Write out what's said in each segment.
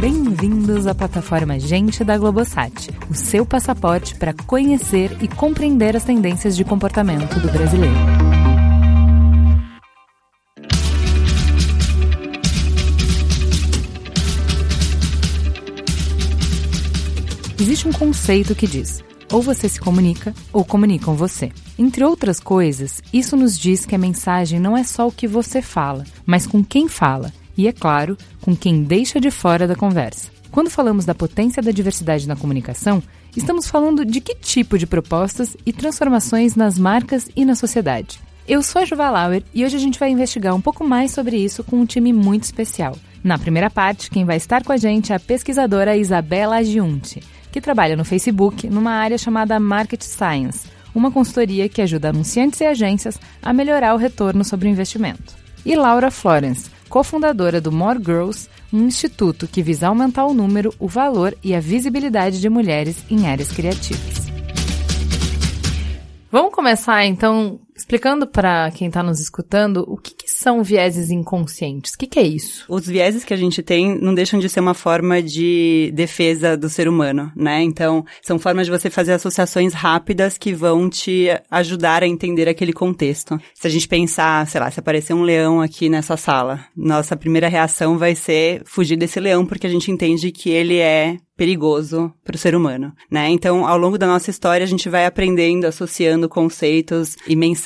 Bem-vindos à plataforma Gente da Globosat, o seu passaporte para conhecer e compreender as tendências de comportamento do brasileiro. Existe um conceito que diz: ou você se comunica, ou comunicam você. Entre outras coisas, isso nos diz que a mensagem não é só o que você fala, mas com quem fala e, é claro, com quem deixa de fora da conversa. Quando falamos da potência da diversidade na comunicação, estamos falando de que tipo de propostas e transformações nas marcas e na sociedade. Eu sou a Juva Lauer e hoje a gente vai investigar um pouco mais sobre isso com um time muito especial. Na primeira parte, quem vai estar com a gente é a pesquisadora Isabela Agiunti, que trabalha no Facebook numa área chamada Market Science, uma consultoria que ajuda anunciantes e agências a melhorar o retorno sobre o investimento. E Laura Florence, cofundadora do More Girls, um instituto que visa aumentar o número, o valor e a visibilidade de mulheres em áreas criativas. Vamos começar então explicando para quem está nos escutando o que, que são vieses inconscientes. O que, que, é isso? Os vieses que a gente tem não deixam de ser uma forma de defesa do ser humano, né? Então, são formas de você fazer associações rápidas que vão te ajudar a entender aquele contexto. Se a gente pensar, sei lá, se aparecer um leão aqui nessa sala, nossa primeira reação vai ser fugir desse leão porque a gente entende que ele é perigoso para o ser humano, né? Então, ao longo da nossa história, a gente vai aprendendo, associando conceitos e mensagens,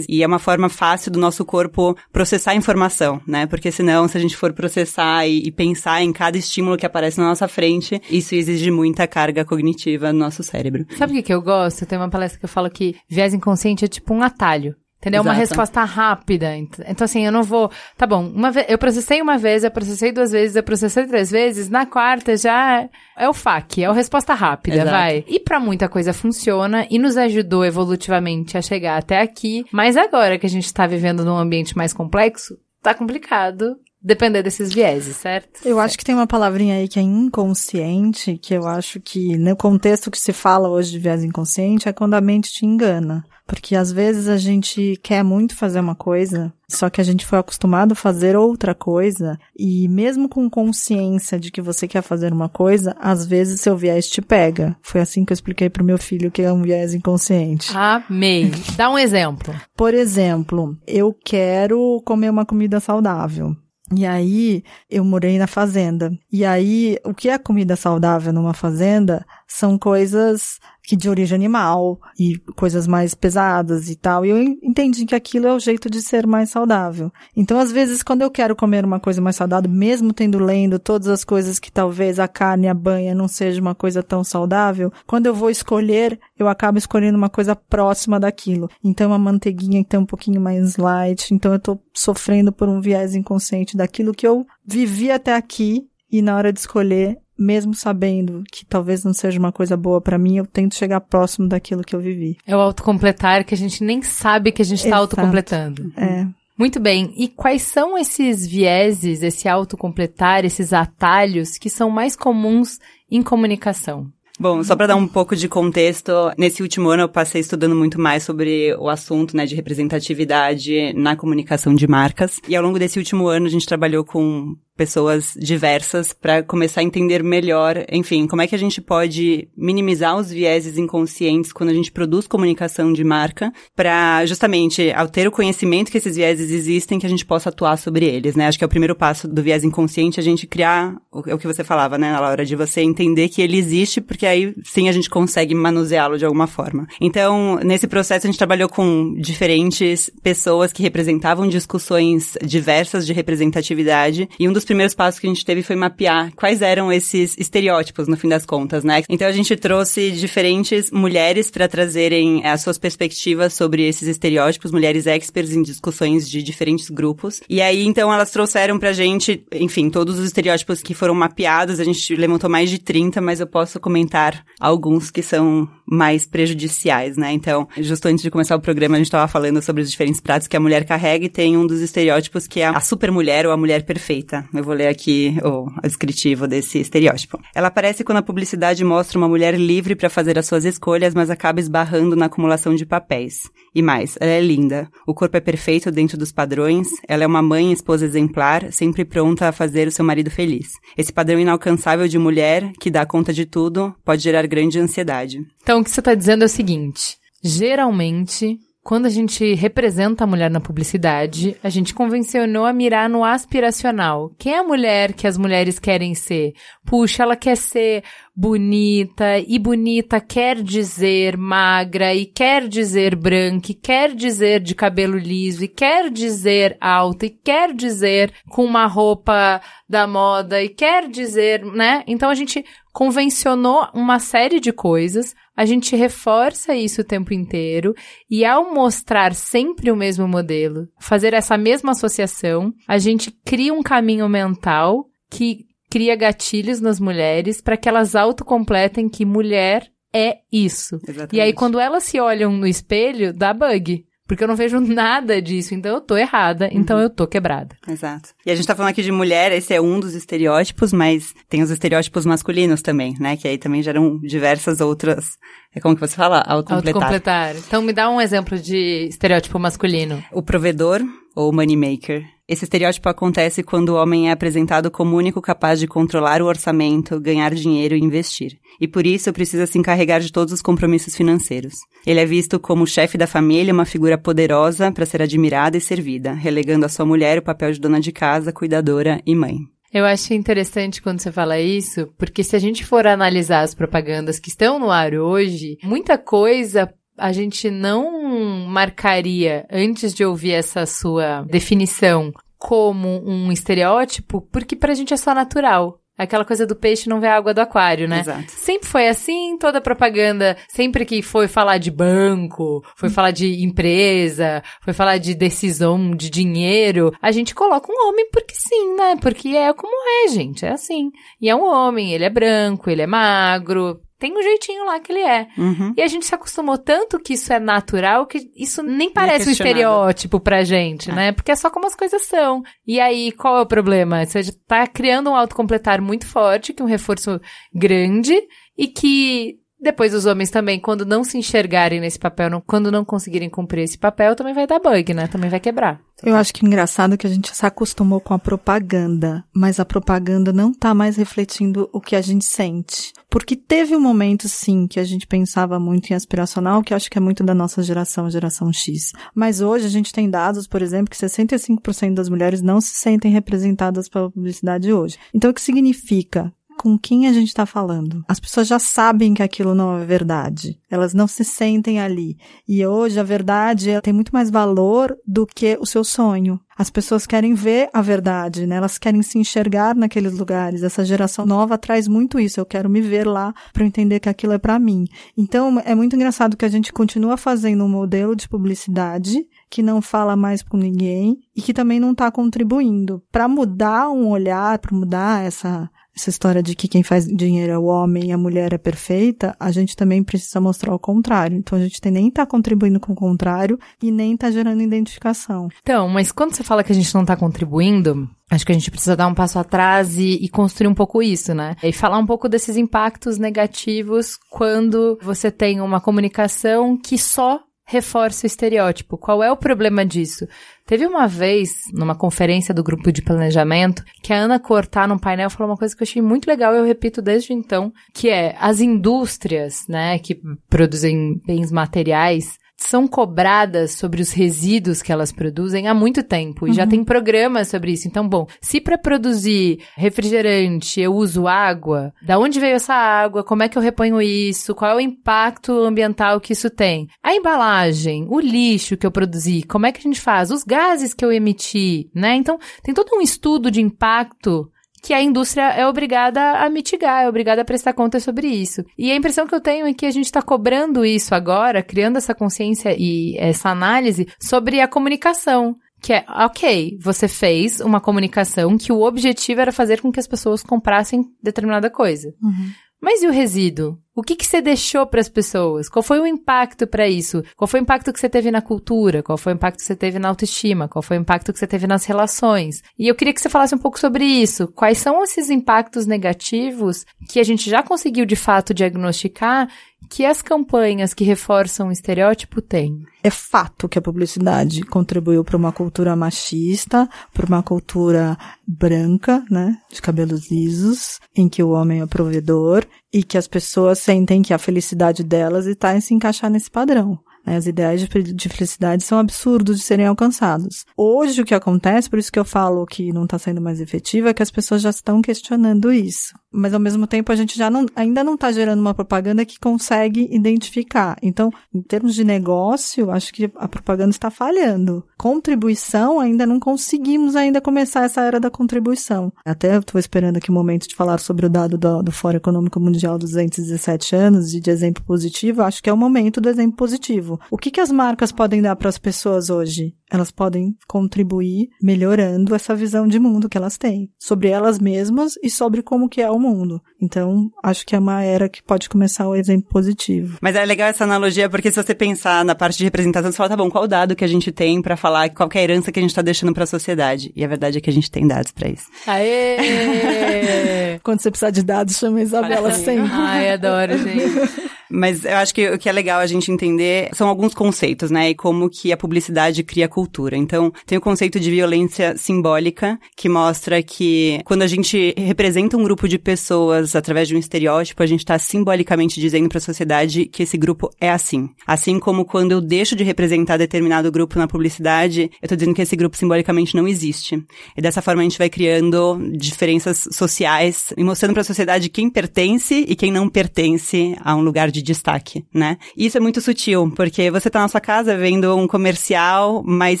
e é uma forma fácil do nosso corpo processar informação, né? Porque senão, se a gente for processar e, e pensar em cada estímulo que aparece na nossa frente, isso exige muita carga cognitiva no nosso cérebro. Sabe o que, que eu gosto? Tem uma palestra que eu falo que viés inconsciente é tipo um atalho. Entendeu? Exato. Uma resposta rápida. Então, assim, eu não vou. Tá bom, uma vez, eu processei uma vez, eu processei duas vezes, eu processei três vezes, na quarta já é, o FAQ, é o resposta rápida, Exato. vai. E para muita coisa funciona e nos ajudou evolutivamente a chegar até aqui. Mas agora que a gente tá vivendo num ambiente mais complexo, tá complicado depender desses vieses, certo? Eu acho que tem uma palavrinha aí que é inconsciente, que eu acho que no contexto que se fala hoje de viés inconsciente é quando a mente te engana. Porque às vezes a gente quer muito fazer uma coisa, só que a gente foi acostumado a fazer outra coisa, e mesmo com consciência de que você quer fazer uma coisa, às vezes seu viés te pega. Foi assim que eu expliquei pro meu filho que é um viés inconsciente. Amei. Dá um exemplo. Por exemplo, eu quero comer uma comida saudável. E aí, eu morei na fazenda. E aí, o que é comida saudável numa fazenda são coisas que de origem animal e coisas mais pesadas e tal. E eu entendi que aquilo é o jeito de ser mais saudável. Então, às vezes, quando eu quero comer uma coisa mais saudável, mesmo tendo lendo todas as coisas que talvez a carne, a banha não seja uma coisa tão saudável, quando eu vou escolher, eu acabo escolhendo uma coisa próxima daquilo. Então, uma manteiguinha então um pouquinho mais light. Então, eu tô sofrendo por um viés inconsciente daquilo que eu vivi até aqui e na hora de escolher mesmo sabendo que talvez não seja uma coisa boa para mim, eu tento chegar próximo daquilo que eu vivi. É o autocompletar que a gente nem sabe que a gente está autocompletando. É. Muito bem. E quais são esses vieses, esse autocompletar, esses atalhos que são mais comuns em comunicação? Bom, só para dar um pouco de contexto, nesse último ano eu passei estudando muito mais sobre o assunto, né, de representatividade na comunicação de marcas. E ao longo desse último ano a gente trabalhou com pessoas diversas para começar a entender melhor, enfim, como é que a gente pode minimizar os vieses inconscientes quando a gente produz comunicação de marca, para justamente ao ter o conhecimento que esses vieses existem, que a gente possa atuar sobre eles, né? Acho que é o primeiro passo do viés inconsciente a gente criar o, é o que você falava, né, na hora de você entender que ele existe, porque aí sim a gente consegue manuseá-lo de alguma forma. Então, nesse processo a gente trabalhou com diferentes pessoas que representavam discussões diversas de representatividade, e um dos primeiros passos que a gente teve foi mapear quais eram esses estereótipos, no fim das contas, né? Então a gente trouxe diferentes mulheres para trazerem eh, as suas perspectivas sobre esses estereótipos, mulheres experts em discussões de diferentes grupos. E aí, então, elas trouxeram pra gente, enfim, todos os estereótipos que foram mapeados. A gente levantou mais de 30, mas eu posso comentar alguns que são mais prejudiciais, né? Então, justo antes de começar o programa, a gente estava falando sobre os diferentes pratos que a mulher carrega e tem um dos estereótipos que é a super mulher ou a mulher perfeita. Eu vou ler aqui o descritivo desse estereótipo. Ela aparece quando a publicidade mostra uma mulher livre para fazer as suas escolhas, mas acaba esbarrando na acumulação de papéis. E mais, ela é linda. O corpo é perfeito dentro dos padrões. Ela é uma mãe e esposa exemplar, sempre pronta a fazer o seu marido feliz. Esse padrão inalcançável de mulher, que dá conta de tudo, pode gerar grande ansiedade. Então, o que você está dizendo é o seguinte: geralmente quando a gente representa a mulher na publicidade, a gente convencionou a mirar no aspiracional. Quem é a mulher que as mulheres querem ser? Puxa, ela quer ser bonita, e bonita quer dizer magra, e quer dizer branca, e quer dizer de cabelo liso, e quer dizer alta, e quer dizer com uma roupa da moda, e quer dizer, né? Então a gente convencionou uma série de coisas, a gente reforça isso o tempo inteiro e ao mostrar sempre o mesmo modelo, fazer essa mesma associação, a gente cria um caminho mental que cria gatilhos nas mulheres para que elas autocompletem que mulher é isso. Exatamente. E aí quando elas se olham no espelho, dá bug. Porque eu não vejo nada disso, então eu tô errada, uhum. então eu tô quebrada. Exato. E a gente tá falando aqui de mulher, esse é um dos estereótipos, mas tem os estereótipos masculinos também, né? Que aí também geram diversas outras. É como que você fala? Autocompletar. Autocompletar. Então me dá um exemplo de estereótipo masculino. O provedor ou moneymaker. Esse estereótipo acontece quando o homem é apresentado como único capaz de controlar o orçamento, ganhar dinheiro e investir. E por isso precisa se encarregar de todos os compromissos financeiros. Ele é visto como chefe da família, uma figura poderosa para ser admirada e servida, relegando à sua mulher o papel de dona de casa, cuidadora e mãe. Eu acho interessante quando você fala isso, porque se a gente for analisar as propagandas que estão no ar hoje, muita coisa a gente não marcaria, antes de ouvir essa sua definição, como um estereótipo, porque pra gente é só natural. Aquela coisa do peixe não ver a água do aquário, né? Exato. Sempre foi assim, toda propaganda, sempre que foi falar de banco, foi falar de empresa, foi falar de decisão de dinheiro, a gente coloca um homem porque sim, né? Porque é como é, gente, é assim. E é um homem, ele é branco, ele é magro, tem um jeitinho lá que ele é. Uhum. E a gente se acostumou tanto que isso é natural que isso nem parece um estereótipo pra gente, é. né? Porque é só como as coisas são. E aí, qual é o problema? Você tá criando um autocompletar muito forte, que é um reforço grande e que depois os homens também, quando não se enxergarem nesse papel, não, quando não conseguirem cumprir esse papel, também vai dar bug, né? Também vai quebrar. Eu acho que é engraçado que a gente se acostumou com a propaganda, mas a propaganda não tá mais refletindo o que a gente sente. Porque teve um momento, sim, que a gente pensava muito em aspiracional, que acho que é muito da nossa geração, geração X. Mas hoje a gente tem dados, por exemplo, que 65% das mulheres não se sentem representadas pela publicidade hoje. Então, o que significa? Com quem a gente está falando. As pessoas já sabem que aquilo não é verdade. Elas não se sentem ali. E hoje a verdade tem muito mais valor do que o seu sonho. As pessoas querem ver a verdade, né? Elas querem se enxergar naqueles lugares. Essa geração nova traz muito isso. Eu quero me ver lá para entender que aquilo é para mim. Então é muito engraçado que a gente continua fazendo um modelo de publicidade que não fala mais com ninguém e que também não está contribuindo para mudar um olhar, para mudar essa essa história de que quem faz dinheiro é o homem e a mulher é perfeita, a gente também precisa mostrar o contrário. Então a gente tem, nem tá contribuindo com o contrário e nem tá gerando identificação. Então, mas quando você fala que a gente não tá contribuindo, Acho que a gente precisa dar um passo atrás e, e, construir um pouco isso, né? E falar um pouco desses impactos negativos quando você tem uma comunicação que só reforça o estereótipo. Qual é o problema disso? Teve uma vez, numa conferência do grupo de planejamento, que a Ana Cortar, num painel, falou uma coisa que eu achei muito legal e eu repito desde então, que é as indústrias, né, que produzem bens materiais, são cobradas sobre os resíduos que elas produzem há muito tempo e uhum. já tem programas sobre isso. Então, bom, se para produzir refrigerante eu uso água, da onde veio essa água? Como é que eu reponho isso? Qual é o impacto ambiental que isso tem? A embalagem, o lixo que eu produzi, como é que a gente faz? Os gases que eu emiti, né? Então, tem todo um estudo de impacto que a indústria é obrigada a mitigar, é obrigada a prestar contas sobre isso. E a impressão que eu tenho é que a gente está cobrando isso agora, criando essa consciência e essa análise sobre a comunicação. Que é, ok, você fez uma comunicação que o objetivo era fazer com que as pessoas comprassem determinada coisa. Uhum. Mas e o resíduo? O que, que você deixou para as pessoas? Qual foi o impacto para isso? Qual foi o impacto que você teve na cultura? Qual foi o impacto que você teve na autoestima? Qual foi o impacto que você teve nas relações? E eu queria que você falasse um pouco sobre isso. Quais são esses impactos negativos que a gente já conseguiu de fato diagnosticar que as campanhas que reforçam o estereótipo têm? É fato que a publicidade contribuiu para uma cultura machista, para uma cultura branca, né, de cabelos lisos, em que o homem é provedor e que as pessoas sentem que a felicidade delas está em se encaixar nesse padrão. Né? As ideais de, de felicidade são absurdos de serem alcançados. Hoje o que acontece, por isso que eu falo que não está sendo mais efetivo, é que as pessoas já estão questionando isso. Mas ao mesmo tempo a gente já não, ainda não está gerando uma propaganda que consegue identificar. Então, em termos de negócio, acho que a propaganda está falhando. Contribuição, ainda não conseguimos ainda começar essa era da contribuição. Até estou esperando aqui o momento de falar sobre o dado do, do Fórum Econômico Mundial dos 217 anos, de, de exemplo positivo. Acho que é o momento do exemplo positivo. O que, que as marcas podem dar para as pessoas hoje? Elas podem contribuir melhorando essa visão de mundo que elas têm, sobre elas mesmas e sobre como que é o mundo. Então, acho que é uma era que pode começar o exemplo positivo. Mas é legal essa analogia, porque se você pensar na parte de representação, você fala, tá bom, qual o dado que a gente tem para falar qual é a herança que a gente está deixando para a sociedade? E a verdade é que a gente tem dados para isso. Aê! Quando você precisar de dados, chama a Isabela sempre. Ai, adoro, gente. Mas eu acho que o que é legal a gente entender são alguns conceitos, né? E como que a publicidade cria cultura. Então, tem o conceito de violência simbólica, que mostra que quando a gente representa um grupo de pessoas através de um estereótipo, a gente está simbolicamente dizendo para a sociedade que esse grupo é assim. Assim como quando eu deixo de representar determinado grupo na publicidade, eu tô dizendo que esse grupo simbolicamente não existe. E dessa forma a gente vai criando diferenças sociais e mostrando para a sociedade quem pertence e quem não pertence a um lugar de de destaque, né? Isso é muito sutil, porque você tá na sua casa vendo um comercial, mas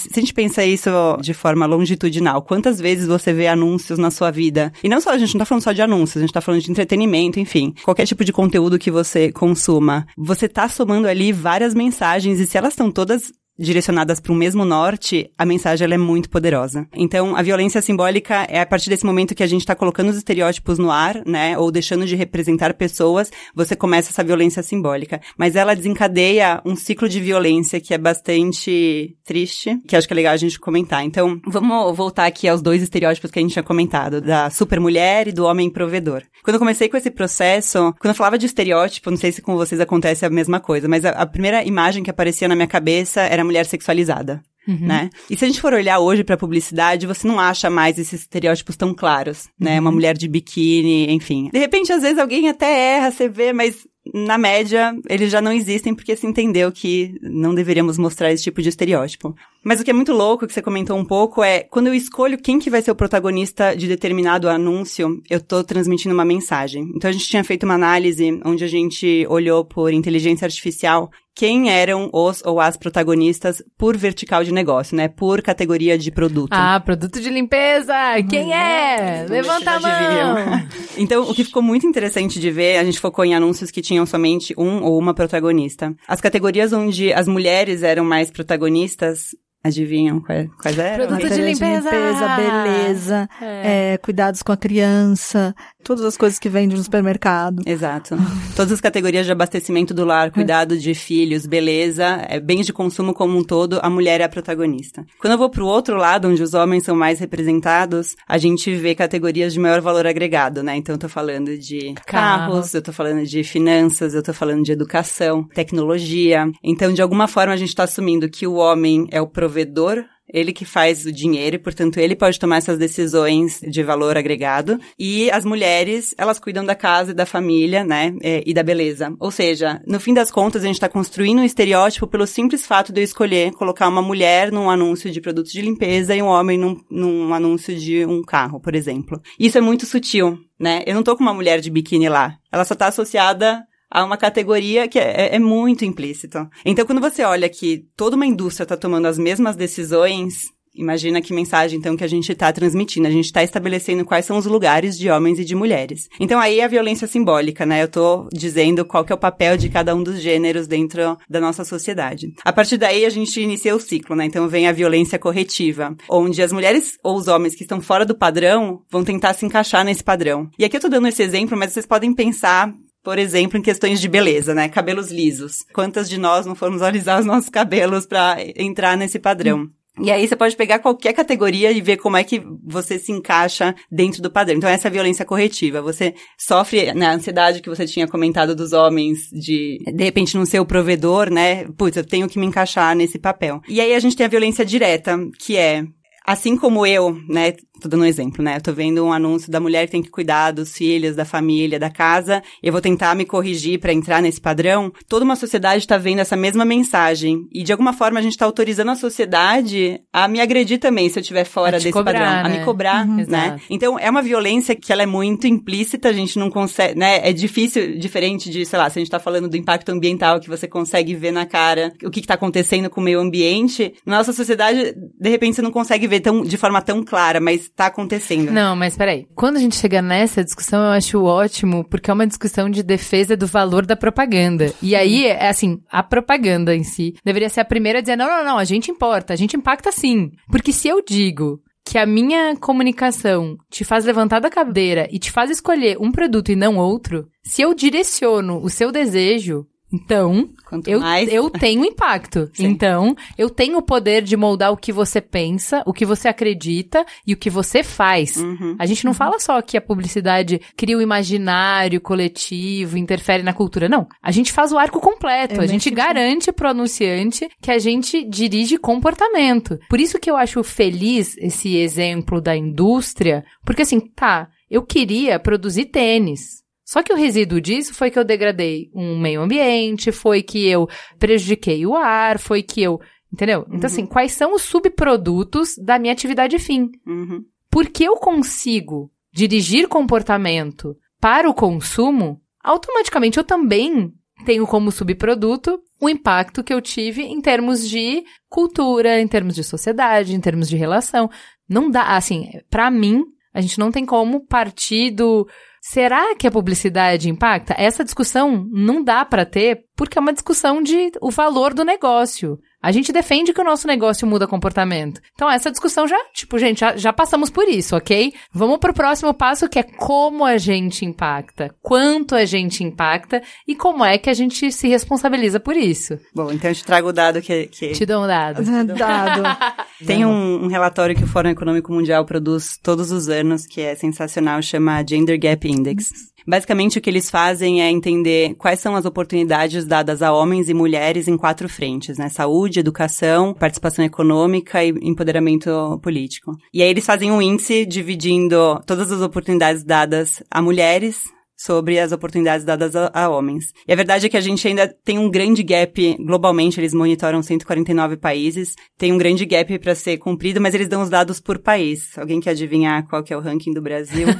se a gente pensa isso de forma longitudinal, quantas vezes você vê anúncios na sua vida? E não só, a gente não tá falando só de anúncios, a gente tá falando de entretenimento, enfim, qualquer tipo de conteúdo que você consuma. Você tá somando ali várias mensagens e se elas estão todas direcionadas para o mesmo norte, a mensagem é muito poderosa. Então, a violência simbólica é a partir desse momento que a gente está colocando os estereótipos no ar, né, ou deixando de representar pessoas, você começa essa violência simbólica. Mas ela desencadeia um ciclo de violência que é bastante triste, que acho que é legal a gente comentar. Então, vamos voltar aqui aos dois estereótipos que a gente tinha comentado, da super mulher e do homem provedor. Quando eu comecei com esse processo, quando eu falava de estereótipo, não sei se com vocês acontece a mesma coisa, mas a, a primeira imagem que aparecia na minha cabeça era mulher sexualizada. Uhum. Né? E se a gente for olhar hoje para publicidade, você não acha mais esses estereótipos tão claros, né? Uhum. Uma mulher de biquíni, enfim. De repente, às vezes alguém até erra, você vê, mas na média, eles já não existem porque se entendeu que não deveríamos mostrar esse tipo de estereótipo. Mas o que é muito louco, que você comentou um pouco, é quando eu escolho quem que vai ser o protagonista de determinado anúncio, eu tô transmitindo uma mensagem. Então a gente tinha feito uma análise onde a gente olhou por inteligência artificial quem eram os ou as protagonistas por vertical de negócio, né? Por categoria de produto. Ah, produto de limpeza! Quem é? Levanta a mão! então, o que ficou muito interessante de ver, a gente focou em anúncios que tinham somente um ou uma protagonista. As categorias onde as mulheres eram mais protagonistas Adivinham quais, quais eram? Produto de limpeza. de limpeza, beleza, é. É, cuidados com a criança, todas as coisas que vendem no supermercado. Exato. todas as categorias de abastecimento do lar, cuidado de filhos, beleza, é, bens de consumo como um todo, a mulher é a protagonista. Quando eu vou pro outro lado, onde os homens são mais representados, a gente vê categorias de maior valor agregado, né? Então eu tô falando de carros, Carro. eu tô falando de finanças, eu tô falando de educação, tecnologia. Então, de alguma forma, a gente tá assumindo que o homem é o provedor ele que faz o dinheiro e, portanto, ele pode tomar essas decisões de valor agregado. E as mulheres, elas cuidam da casa e da família, né? É, e da beleza. Ou seja, no fim das contas, a gente está construindo um estereótipo pelo simples fato de eu escolher colocar uma mulher num anúncio de produtos de limpeza e um homem num, num anúncio de um carro, por exemplo. Isso é muito sutil, né? Eu não tô com uma mulher de biquíni lá. Ela só tá associada a uma categoria que é, é, muito implícito. Então, quando você olha que toda uma indústria está tomando as mesmas decisões, imagina que mensagem, então, que a gente está transmitindo. A gente está estabelecendo quais são os lugares de homens e de mulheres. Então, aí é a violência simbólica, né? Eu estou dizendo qual que é o papel de cada um dos gêneros dentro da nossa sociedade. A partir daí, a gente inicia o ciclo, né? Então, vem a violência corretiva, onde as mulheres ou os homens que estão fora do padrão vão tentar se encaixar nesse padrão. E aqui eu estou dando esse exemplo, mas vocês podem pensar por exemplo, em questões de beleza, né? Cabelos lisos. Quantas de nós não fomos alisar os nossos cabelos para entrar nesse padrão? E aí você pode pegar qualquer categoria e ver como é que você se encaixa dentro do padrão. Então essa é a violência corretiva. Você sofre na ansiedade que você tinha comentado dos homens de de repente não ser o provedor, né? Putz, eu tenho que me encaixar nesse papel. E aí a gente tem a violência direta, que é assim como eu, né, tô dando um exemplo, né? Eu tô vendo um anúncio da mulher que tem que cuidar dos filhos, da família, da casa, eu vou tentar me corrigir para entrar nesse padrão. Toda uma sociedade tá vendo essa mesma mensagem e de alguma forma a gente tá autorizando a sociedade a me agredir também se eu estiver fora desse cobrar, padrão, né? a me cobrar, Uhum. né? Exato. Então é uma violência que ela é muito implícita, a gente não consegue, né? É difícil, diferente de, sei lá, se a gente tá falando do impacto ambiental que você consegue ver na cara o que, que tá acontecendo com o meio ambiente, na nossa sociedade, de repente você não consegue ver tão, de forma tão clara, mas tá acontecendo. Não, mas peraí. Quando a gente chega nessa discussão, eu acho ótimo, porque é uma discussão de defesa do valor da propaganda. E aí, é assim, a propaganda em si deveria ser a primeira a dizer: não, não, não, a gente importa, a gente impacta sim. Porque se eu digo que a minha comunicação te faz levantar da cadeira e te faz escolher um produto e não outro, se eu direciono o seu desejo, então Quanto eu, mais. eu tenho impacto. Sim. Então, eu tenho o poder de moldar o que você pensa, o que você acredita e o que você faz. Uhum. A gente não fala só que a publicidade cria o imaginário coletivo, interfere na cultura. Não. A gente faz o arco completo. Eu a gente garante pro anunciante que a gente dirige comportamento. Por isso que eu acho feliz esse exemplo da indústria, porque assim, tá, eu queria produzir tênis. Só que o resíduo disso foi que eu degradei um meio ambiente, foi que eu prejudiquei o ar, foi que eu. Entendeu? Então, assim, quais são os subprodutos da minha atividade fim? Uhum. Porque eu consigo dirigir comportamento para o consumo, automaticamente eu também tenho como subproduto o impacto que eu tive em termos de cultura, em termos de sociedade, em termos de relação. Não dá, assim, pra mim, a gente não tem como partir do será que a publicidade impacta? Essa discussão não dá pra ter porque é uma discussão de o valor do negócio. A gente defende que o nosso negócio muda comportamento. Então, essa discussão já, tipo, gente, já, já passamos por isso, ok? Vamos pro próximo passo, que é como a gente impacta, quanto a gente impacta e como é que a gente se responsabiliza por isso. Bom, então eu te trago o dado que, que Te dou um dado. Dado. Tem um, um relatório que o Fórum Econômico Mundial produz todos os anos, que é sensacional, chama Gender Gap Index. Basicamente, o que eles fazem é entender quais são as oportunidades dadas a homens e mulheres em quatro frentes, né? Saúde, educação, participação econômica e empoderamento político. E aí eles fazem um índice dividindo todas as oportunidades dadas a mulheres, sobre as oportunidades dadas a, a homens. E a verdade é que a gente ainda tem um grande gap globalmente, eles monitoram 149 países, tem um grande gap para ser cumprido, mas eles dão os dados por país. Alguém quer adivinhar qual que é o ranking do Brasil?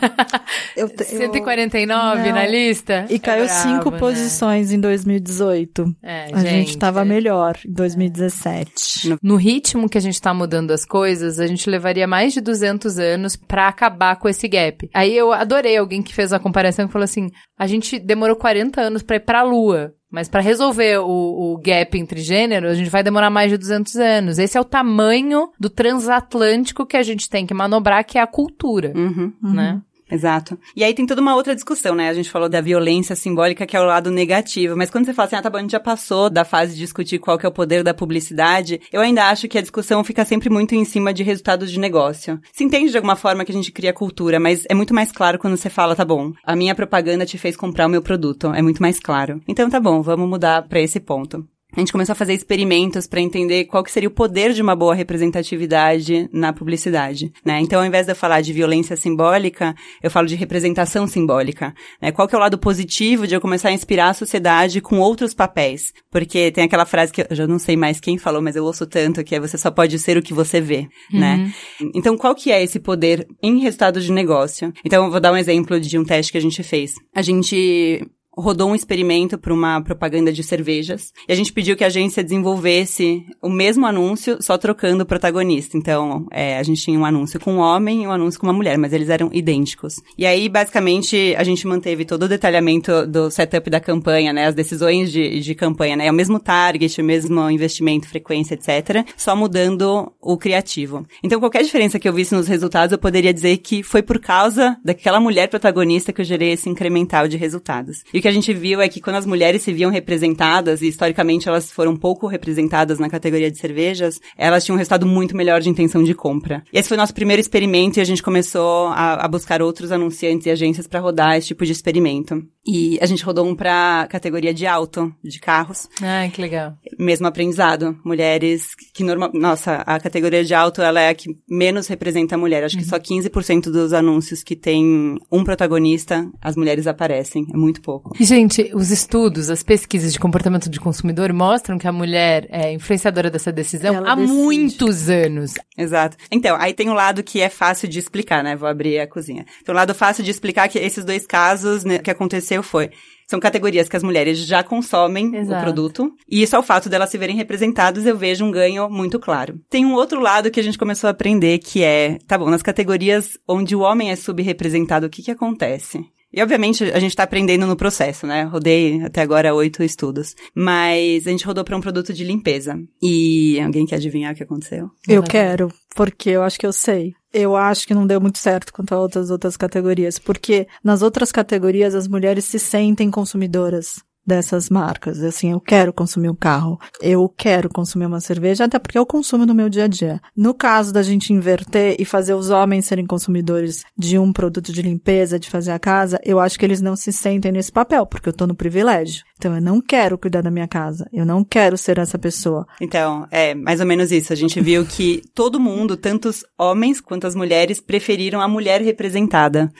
Eu eu- 149 Não. na lista? E caiu É brabo, cinco né? posições em 2018. É, A gente tava é. melhor em 2017. No ritmo que a gente tá mudando as coisas, a gente levaria mais de 200 anos pra acabar com esse gap. Aí eu adorei alguém que fez a comparação que falou assim: a gente demorou 40 anos pra ir pra lua. Mas pra resolver o, o gap entre gêneros, a gente vai demorar mais de 200 anos. Esse é o tamanho do transatlântico que a gente tem que manobrar, que é a cultura, Uhum. né? Exato. E aí tem toda uma outra discussão, né? A gente falou da violência simbólica, que é o lado negativo. Mas quando você fala assim, ah, tá bom, a gente já passou da fase de discutir qual que é o poder da publicidade, eu ainda acho que a discussão fica sempre muito em cima de resultados de negócio. Se entende de alguma forma que a gente cria cultura, mas é muito mais claro quando você fala, tá bom, a minha propaganda te fez comprar o meu produto. É muito mais claro. Então tá bom, vamos mudar pra esse ponto. A gente começou a fazer experimentos para entender qual que seria o poder de uma boa representatividade na publicidade, né? Então, ao invés de eu falar de violência simbólica, eu falo de representação simbólica, né? Qual que é o lado positivo de eu começar a inspirar a sociedade com outros papéis? Porque tem aquela frase que eu já não sei mais quem falou, mas eu ouço tanto, que é você só pode ser o que você vê, né? Então, qual que é esse poder em resultados de negócio? Então, eu vou dar um exemplo de um teste que a gente fez. A gente rodou um experimento para uma propaganda de cervejas e a gente pediu que a agência desenvolvesse o mesmo anúncio, só trocando o protagonista. Então, é, a gente tinha um anúncio com um homem e um anúncio com uma mulher, mas eles eram idênticos. E aí, basicamente, a gente manteve todo o detalhamento do setup da campanha, né? As decisões de, de campanha, né? É o mesmo target, o mesmo investimento, frequência, etc. Só mudando o criativo. Então, qualquer diferença que eu visse nos resultados, eu poderia dizer que foi por causa daquela mulher protagonista que eu gerei esse incremental de resultados. E o que que a gente viu é que quando as mulheres se viam representadas, e historicamente elas foram pouco representadas na categoria de cervejas, elas tinham um resultado muito melhor de intenção de compra. E esse foi o nosso primeiro experimento e a gente começou a, a buscar outros anunciantes e agências para rodar esse tipo de experimento. E a gente rodou um para categoria de auto, de carros. Ah, que legal. Mesmo aprendizado. Mulheres que normal, nossa, a categoria de auto ela é a que menos representa a mulher. Acho uhum. que só 15% dos anúncios que tem um protagonista, as mulheres aparecem. É muito pouco. E, gente, os estudos, as pesquisas de comportamento de consumidor mostram que a mulher é influenciadora dessa decisão ela há decide. muitos anos. Exato. Então, aí tem um lado que é fácil de explicar, né? Vou abrir a cozinha. Tem um lado fácil de explicar que esses dois casos né, que aconteceu foi são categorias que as mulheres já consomem Exato. o produto. E isso é o fato delas se verem representadas, eu vejo um ganho muito claro. Tem um outro lado que a gente começou a aprender que é, tá bom, nas categorias onde o homem é subrepresentado, o que que acontece? E, obviamente, a gente está aprendendo no processo, né? Rodei até agora oito estudos. Mas a gente rodou para um produto de limpeza. E alguém quer adivinhar o que aconteceu? Eu quero, porque eu acho que eu sei. Eu acho que não deu muito certo quanto a outras outras categorias, porque nas outras categorias as mulheres se sentem consumidoras dessas marcas. Assim, eu quero consumir um carro, eu quero consumir uma cerveja, até porque eu consumo no meu dia a dia. No caso da gente inverter e fazer os homens serem consumidores de um produto de limpeza, de fazer a casa, eu acho que eles não se sentem nesse papel, porque eu tô no privilégio. Então eu não quero cuidar da minha casa, eu não quero ser essa pessoa. Então, é mais ou menos isso. A gente viu que todo mundo, tanto os homens quanto as mulheres, preferiram a mulher representada.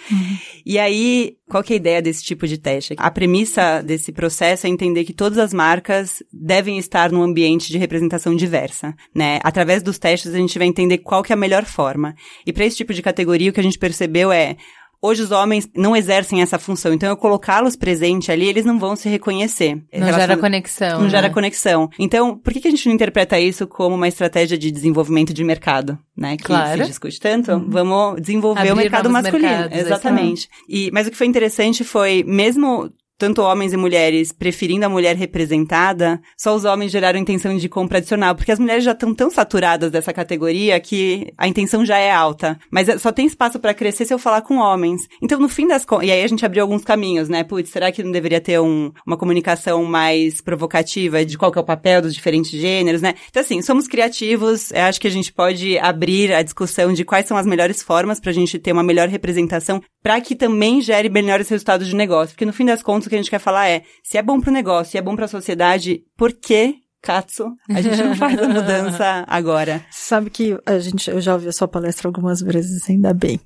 E aí, qual que é a ideia desse tipo de teste? A premissa desse processo é entender que todas as marcas devem estar num ambiente de representação diversa, né? Através dos testes a gente vai entender qual que é a melhor forma. E para esse tipo de categoria o que a gente percebeu é Hoje os homens não exercem essa função, então eu colocá-los presente ali, eles não vão se reconhecer. Não gera conexão. Não né? gera conexão. Então, por que, que a gente não interpreta isso como uma estratégia de desenvolvimento de mercado, né? Que claro. se discute tanto. Uhum. Vamos desenvolver Abrir o mercado masculino. Mercados, Exatamente. E, mas o que foi interessante foi, mesmo tanto homens e mulheres preferindo a mulher representada, só os homens geraram intenção de compra adicional, porque as mulheres já estão tão saturadas dessa categoria que a intenção já é alta. Mas é, só tem espaço para crescer se eu falar com homens. Então, no fim das contas, e aí a gente abriu alguns caminhos, né? Putz, será que não deveria ter um, uma comunicação mais provocativa de qual que é o papel dos diferentes gêneros, né? Então, assim, somos criativos, acho que a gente pode abrir a discussão de quais são as melhores formas para a gente ter uma melhor representação, para que também gere melhores resultados de negócio. Porque no fim das contas, o que a gente quer falar é, se é bom pro negócio, se é bom pra sociedade, por que Katsu, a gente não faz a mudança agora. Sabe que a gente, eu já ouvi a sua palestra algumas vezes, ainda bem.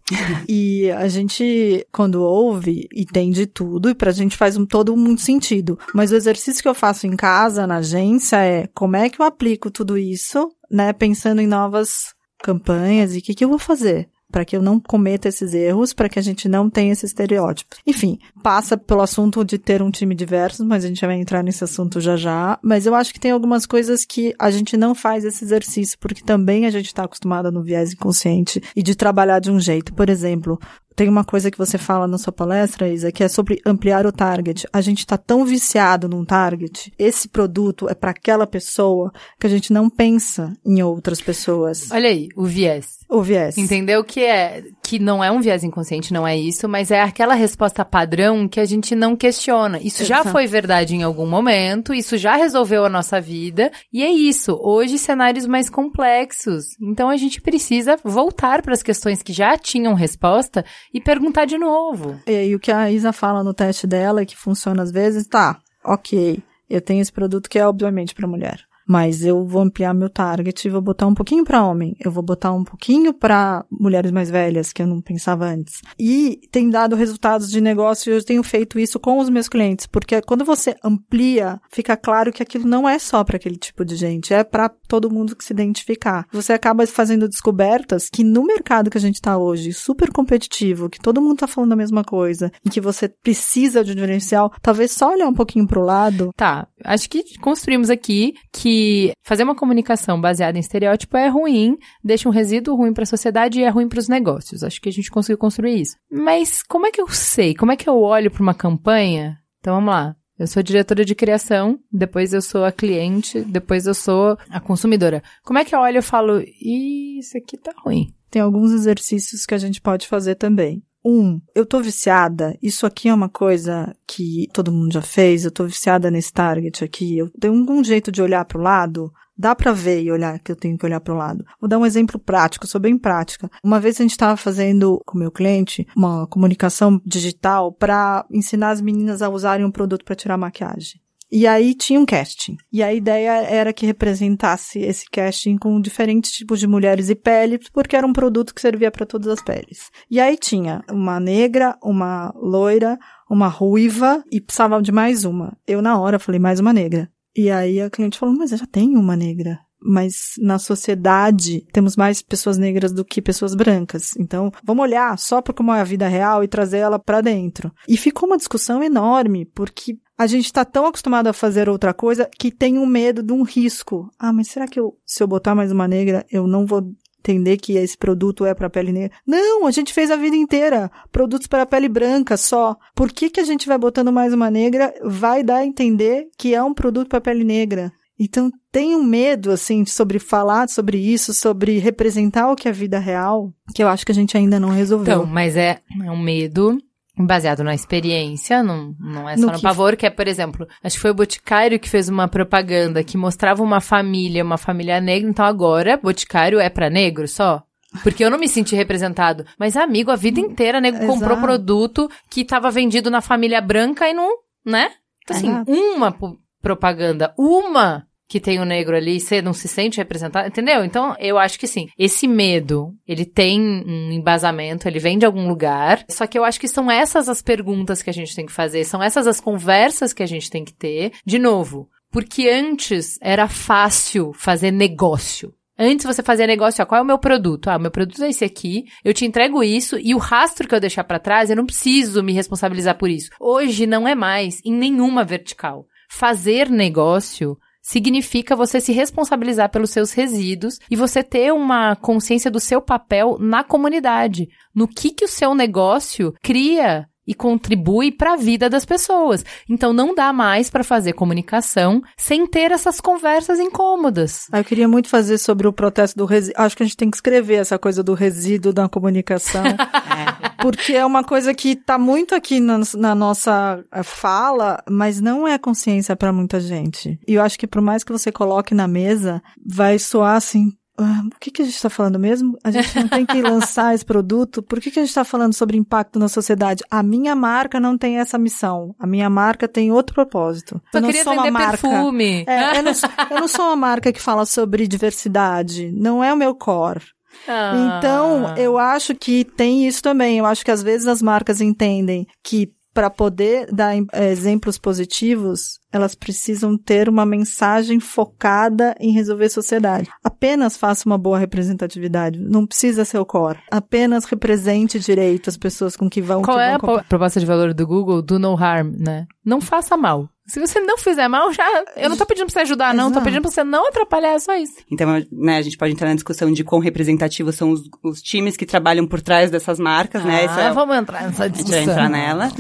e a gente, quando ouve, entende tudo e pra gente faz um, todo muito sentido. Mas o exercício que eu faço em casa, na agência, é como é que eu aplico tudo isso, né, pensando em novas campanhas e o que, que eu vou fazer para que eu não cometa esses erros, para que a gente não tenha esse estereótipo. Enfim, passa pelo assunto de ter um time diverso, mas a gente vai entrar nesse assunto já já. Mas eu acho que tem algumas coisas que a gente não faz esse exercício, porque também a gente está acostumada no viés inconsciente e de trabalhar de um jeito. Por exemplo, tem uma coisa que você fala na sua palestra, Isa, que é sobre ampliar o target. A gente está tão viciado num target, esse produto é para aquela pessoa que a gente não pensa em outras pessoas. Olha aí, o viés. O viés. Entendeu que é que não é um viés inconsciente, não é isso, mas é aquela resposta padrão que a gente não questiona. Isso Exato. já foi verdade em algum momento, isso já resolveu a nossa vida, e é isso. Hoje cenários mais complexos. Então a gente precisa voltar para as questões que já tinham resposta e perguntar de novo. E aí, o que a Isa fala no teste dela, que funciona às vezes, tá, ok, eu tenho esse produto que é obviamente para mulher mas eu vou ampliar meu target e vou botar um pouquinho para homem, eu vou botar um pouquinho para mulheres mais velhas que eu não pensava antes. E tem dado resultados de negócio e eu tenho feito isso com os meus clientes, porque quando você amplia, fica claro que aquilo não é só para aquele tipo de gente, é para todo mundo que se identificar. Você acaba fazendo descobertas que no mercado que a gente está hoje, super competitivo, que todo mundo tá falando a mesma coisa, e que você precisa de um diferencial, talvez só olhar um pouquinho pro lado. Tá, acho que construímos aqui que fazer uma comunicação baseada em estereótipo é ruim, deixa um resíduo ruim para a sociedade e é ruim para os negócios. Acho que a gente conseguiu construir isso. Mas como é que eu sei? Como é que eu olho para uma campanha? Então vamos lá. Eu sou diretora de criação, depois eu sou a cliente, depois eu sou a consumidora. Como é que eu olho e falo, isso aqui tá ruim? Tem alguns exercícios que a gente pode fazer também. Um, eu tô viciada. Isso aqui é uma coisa que todo mundo já fez. Eu tô viciada nesse target aqui. Eu tenho um jeito de olhar pro lado. Dá para ver e olhar que eu tenho que olhar para o lado. Vou dar um exemplo prático, sou bem prática. Uma vez a gente estava fazendo com meu cliente uma comunicação digital para ensinar as meninas a usarem um produto para tirar maquiagem. E aí tinha um casting. E a ideia era que representasse esse casting com diferentes tipos de mulheres e peles, porque era um produto que servia para todas as peles. E aí tinha uma negra, uma loira, uma ruiva e precisava de mais uma. Eu na hora falei mais uma negra. E aí a cliente falou, mas eu já tenho uma negra mas na sociedade temos mais pessoas negras do que pessoas brancas. Então, vamos olhar só para como é a vida real e trazer ela para dentro. E ficou uma discussão enorme, porque a gente está tão acostumado a fazer outra coisa que tem um medo de um risco. Ah, mas será que eu, se eu botar mais uma negra, eu não vou entender que esse produto é para pele negra. Não, a gente fez a vida inteira produtos para pele branca só. Por que que a gente vai botando mais uma negra? Vai dar a entender que é um produto para pele negra. Então, tenho medo, assim, sobre falar sobre isso, sobre representar o que é a vida real, que eu acho que a gente ainda não resolveu. Então, mas é, é um medo baseado na experiência, não, não é só no, no pavor, que é, por exemplo, acho que foi o Boticário que fez uma propaganda que mostrava uma família, uma família negra, então agora Boticário é para negro só? Porque eu não me senti representado. Mas, amigo, a vida inteira, nego Exato. comprou produto que estava vendido na família branca e não, né? Então, assim, Exato. uma propaganda, uma que tem o um negro ali, você não se sente representado, entendeu? Então, eu acho que sim. Esse medo, ele tem um embasamento, ele vem de algum lugar. Só que eu acho que são essas as perguntas que a gente tem que fazer, são essas as conversas que a gente tem que ter. De novo, porque antes era fácil fazer negócio. Antes você fazia negócio, ó, qual é o meu produto? Ah, o meu produto é esse aqui, eu te entrego isso e o rastro que eu deixar para trás, eu não preciso me responsabilizar por isso. Hoje não é mais em nenhuma vertical. Fazer negócio significa você se responsabilizar pelos seus resíduos e você ter uma consciência do seu papel na comunidade, no que que o seu negócio cria e contribui para a vida das pessoas. Então não dá mais para fazer comunicação sem ter essas conversas incômodas. Ah, eu queria muito fazer sobre o protesto do resíduo. Acho que a gente tem que escrever essa coisa do resíduo da comunicação. é. Porque é uma coisa que está muito aqui na, na, nossa eh, fala, mas não é consciência para muita gente. E eu acho que por mais que você coloque na mesa, vai soar assim, ah, o que, que a gente está falando mesmo? A gente não tem que lançar esse produto? Por que, que a gente está falando sobre impacto na sociedade? A minha marca não tem essa missão. A minha marca tem outro propósito. Eu, eu não sou uma marca. Perfume. É, eu, não, eu não sou uma marca que fala sobre diversidade. Não é o meu core. Ah. Então, eu acho que tem isso também. Eu acho que às vezes as marcas entendem que para poder dar eh, exemplos positivos, elas precisam ter uma mensagem focada em resolver a sociedade. Apenas faça uma boa representatividade, não precisa ser o core. Apenas represente direito as pessoas com que vão. Qual que é vão a proposta de valor do Google? Do no harm, né? Não faça mal. Se você não fizer mal, já. Eu não tô pedindo pra você ajudar, não. Exato. Tô pedindo pra você não atrapalhar, é só isso. Então, né, a gente pode entrar na discussão de quão representativos são os, os times que trabalham por trás dessas marcas, né? ah, né? é, vamos entrar nessa discussão. entrar nela.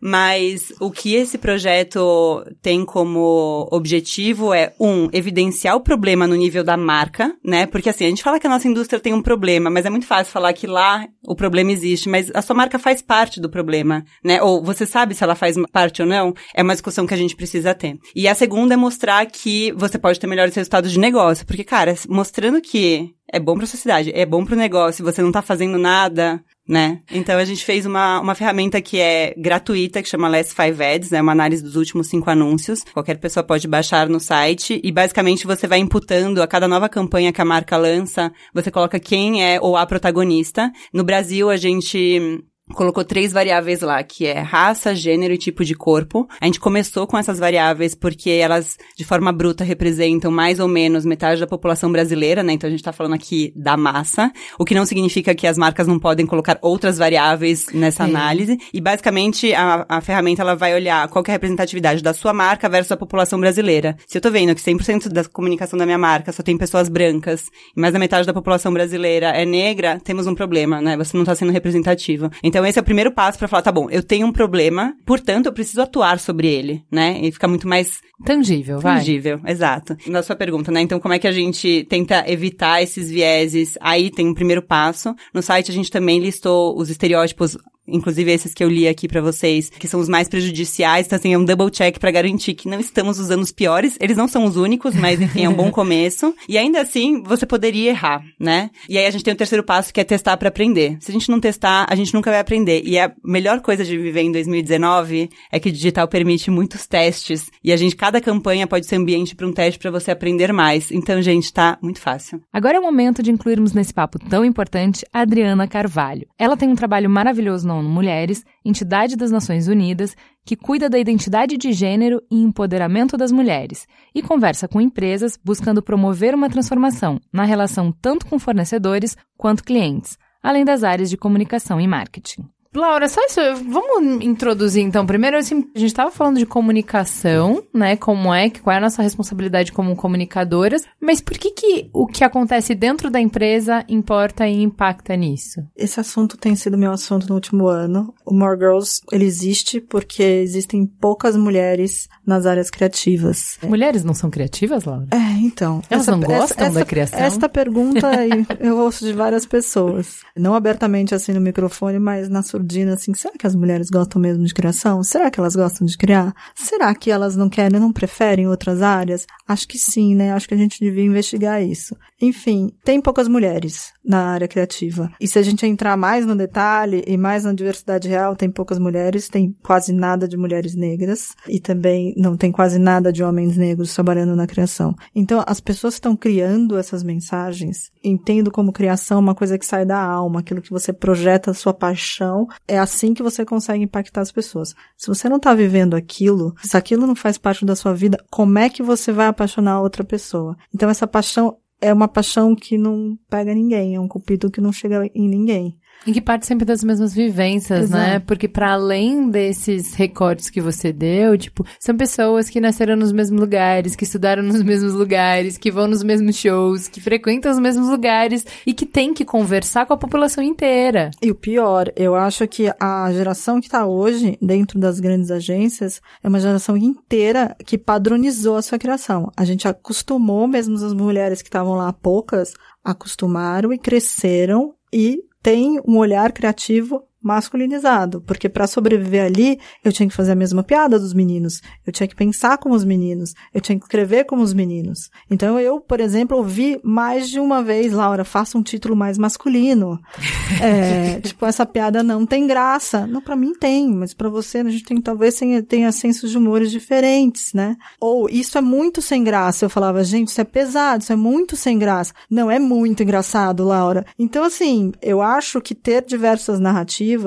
Mas o que esse projeto tem como objetivo é, um, evidenciar o problema no nível da marca, né? Porque assim, a gente fala que a nossa indústria tem um problema, mas é muito fácil falar que lá o problema existe, mas a sua marca faz parte do problema, né? Ou você sabe se ela faz parte ou não? É uma discussão que a gente precisa ter. E a segunda é mostrar que você pode ter melhores resultados de negócio. Porque, cara, mostrando que é bom para a sociedade, é bom para o negócio, você não tá fazendo nada, né? Então a gente fez uma, uma ferramenta que é gratuita, que chama Last Five Ads, né? Uma análise dos últimos cinco anúncios. Qualquer pessoa pode baixar no site e basicamente você vai imputando a cada nova campanha que a marca lança, você coloca quem é ou a protagonista. No Brasil, a gente colocou três variáveis lá, que é raça, gênero e tipo de corpo. A gente começou com essas variáveis porque elas, de forma bruta, representam mais ou menos metade da população brasileira, né? Então a gente tá falando aqui da massa, o que não significa que as marcas não podem colocar outras variáveis nessa é. análise. E basicamente a, a ferramenta ela vai olhar qual é a representatividade da sua marca versus a população brasileira. Se eu tô vendo que 100% da comunicação da minha marca só tem pessoas brancas e mais da metade da população brasileira é negra, temos um problema, né? Você não tá sendo representativo. Então então, esse é o primeiro passo para falar, tá bom, eu tenho um problema, portanto, eu preciso atuar sobre ele, né? E fica muito mais tangível, vai. Tangível, exato. Na sua pergunta, né? Então, como é que a gente tenta evitar esses vieses? Aí tem um primeiro passo. No site a gente também listou os estereótipos inclusive esses que eu li aqui para vocês, que são os mais prejudiciais, então assim, é um double check para garantir que não estamos usando os piores. Eles não são os únicos, mas enfim, é um bom começo. E ainda assim, você poderia errar, né? E aí a gente tem o terceiro passo que é testar para aprender. Se a gente não testar, a gente nunca vai aprender. E a melhor coisa de viver em 2019 é que o digital permite muitos testes e a gente cada campanha pode ser ambiente para um teste para você aprender mais. Então, gente, tá muito fácil. Agora é o momento de incluirmos nesse papo tão importante a Adriana Carvalho. Ela tem um trabalho maravilhoso na ONU Mulheres, entidade das Nações Unidas, que cuida da identidade de gênero e empoderamento das mulheres, e conversa com empresas buscando promover uma transformação na relação tanto com fornecedores quanto clientes, além das áreas de comunicação e marketing. Laura, só isso, vamos introduzir então. Primeiro, assim, a gente estava falando de comunicação, né? Como é, qual é a nossa responsabilidade como comunicadoras, mas por que que o que acontece dentro da empresa importa e impacta nisso? Esse assunto tem sido meu assunto no último ano. O More Girls, ele existe porque existem poucas mulheres nas áreas criativas. Mulheres não são criativas, Laura? É, então. Elas essa, não gostam essa, da criação? Esta pergunta eu ouço de várias pessoas. Não abertamente assim no microfone, mas na sua surdina, assim, será que as mulheres gostam mesmo de criação? Será que elas gostam de criar? Será que elas não querem, não preferem outras áreas? Acho que sim, né? Acho que a gente devia investigar isso. Enfim, tem poucas mulheres na área criativa. E se a gente entrar mais no detalhe e mais na diversidade real, tem poucas mulheres, tem quase nada de mulheres negras e também não tem quase nada de homens negros trabalhando na criação. Então, as pessoas estão criando essas mensagens, entendo como criação uma coisa que sai da alma, aquilo que você projeta a sua paixão é assim que você consegue impactar as pessoas. Se você não está vivendo aquilo, se aquilo não faz parte da sua vida, como é que você vai apaixonar outra pessoa? Então essa paixão é uma paixão que não pega ninguém, é um cupido que não chega em ninguém. E que parte sempre das mesmas vivências, né? Exato. né? Porque para além desses recortes que você deu, tipo, são pessoas que nasceram nos mesmos lugares, que estudaram nos mesmos lugares, que vão nos mesmos shows, que frequentam os mesmos lugares e que tem que conversar com a população inteira. E o pior, eu acho que a geração que tá hoje dentro das grandes agências é uma geração inteira que padronizou a sua criação. A gente acostumou mesmo as mulheres que estavam lá poucas acostumaram e cresceram e tem um olhar criativo masculinizado, porque para sobreviver ali, eu tinha que fazer a mesma piada dos meninos, eu tinha que pensar como os meninos, eu tinha que escrever como os meninos. Então eu, por exemplo, ouvi mais de uma vez, Laura, faça um título mais masculino. é, tipo, essa piada não tem graça. Não, para mim tem, mas para você a gente tem talvez tenha, tenha sensos de humores diferentes, né? Ou isso é muito sem graça. Eu falava, gente, isso é pesado, isso é muito sem graça. Não é muito engraçado, Laura. Então assim, eu acho que ter diversas narrativas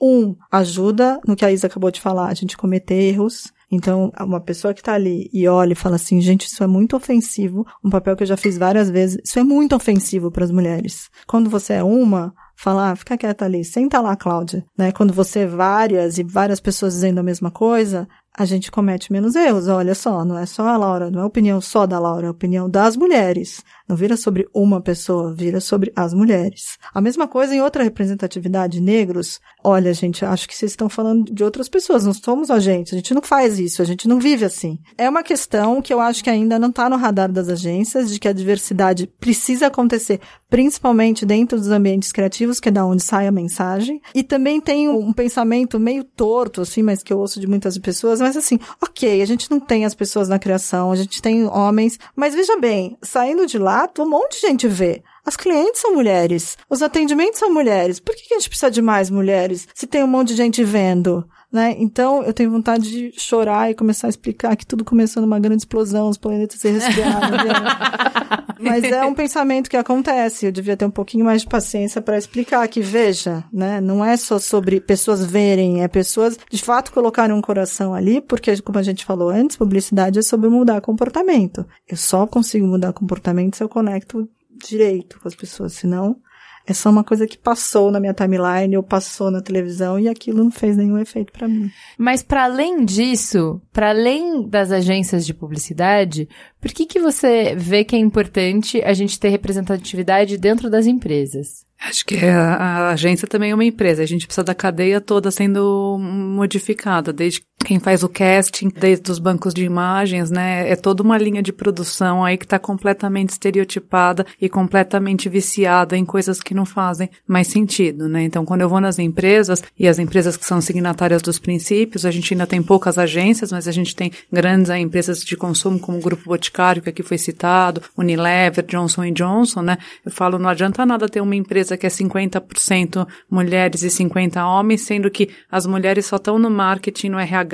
Um, ajuda no que a Isa acabou de falar, a gente cometer erros. Então, uma pessoa que está ali e olha e fala assim, gente, isso é muito ofensivo, um papel que eu já fiz várias vezes, isso é muito ofensivo para as mulheres. Quando você é uma, fala, ah, fica quieta ali, senta lá, Cláudia, né? Quando você é várias e várias pessoas dizendo a mesma coisa, a gente comete menos erros. Olha só, não é só a Laura, não é a opinião só da Laura, é a opinião das mulheres. Não vira sobre uma pessoa, vira sobre as mulheres. A mesma coisa em outra representatividade, negros. Olha, gente, acho que vocês estão falando de outras pessoas, não somos a gente, a gente não faz isso, a gente não vive assim. É uma questão que eu acho que ainda não está no radar das agências, de que a diversidade precisa acontecer, principalmente dentro dos ambientes criativos, que é da onde sai a mensagem. E também tem um pensamento meio torto, assim, mas que eu ouço de muitas pessoas, mas assim, ok, a gente não tem as pessoas na criação, a gente tem homens, mas veja bem, saindo de lá, um monte de gente vê. As clientes são mulheres, os atendimentos são mulheres. Por que a gente precisa de mais mulheres se tem um monte de gente vendo? Né? Então, eu tenho vontade de chorar e começar a explicar que tudo começou numa grande explosão, os planetas se resfriaram. Mas é um pensamento que acontece. Eu devia ter um pouquinho mais de paciência para explicar que, veja, né? Não é só sobre pessoas verem, é pessoas de fato colocarem um coração ali, porque, como a gente falou antes, publicidade é sobre mudar comportamento. Eu só consigo mudar comportamento se eu conecto direito com as pessoas, senão é só uma coisa que passou na minha timeline ou passou na televisão e aquilo não fez nenhum efeito para mim. Mas para além disso, para além das agências de publicidade, por que, que você vê que é importante a gente ter representatividade dentro das empresas? Acho que a, a, agência também é uma empresa. A gente precisa da cadeia toda sendo modificada, desde quem faz o casting, desde os bancos de imagens, né? É toda uma linha de produção aí que está completamente estereotipada e completamente viciada em coisas que não fazem mais sentido, né? Então, quando eu vou nas empresas, e as empresas que são signatárias dos princípios, a gente ainda tem poucas agências, mas a gente tem grandes empresas de consumo como o Grupo Boticário, que aqui foi citado, Unilever, Johnson Johnson, né? Eu falo, não adianta nada ter uma empresa que é 50% mulheres e 50% homens, sendo que as mulheres só estão no marketing, no RH,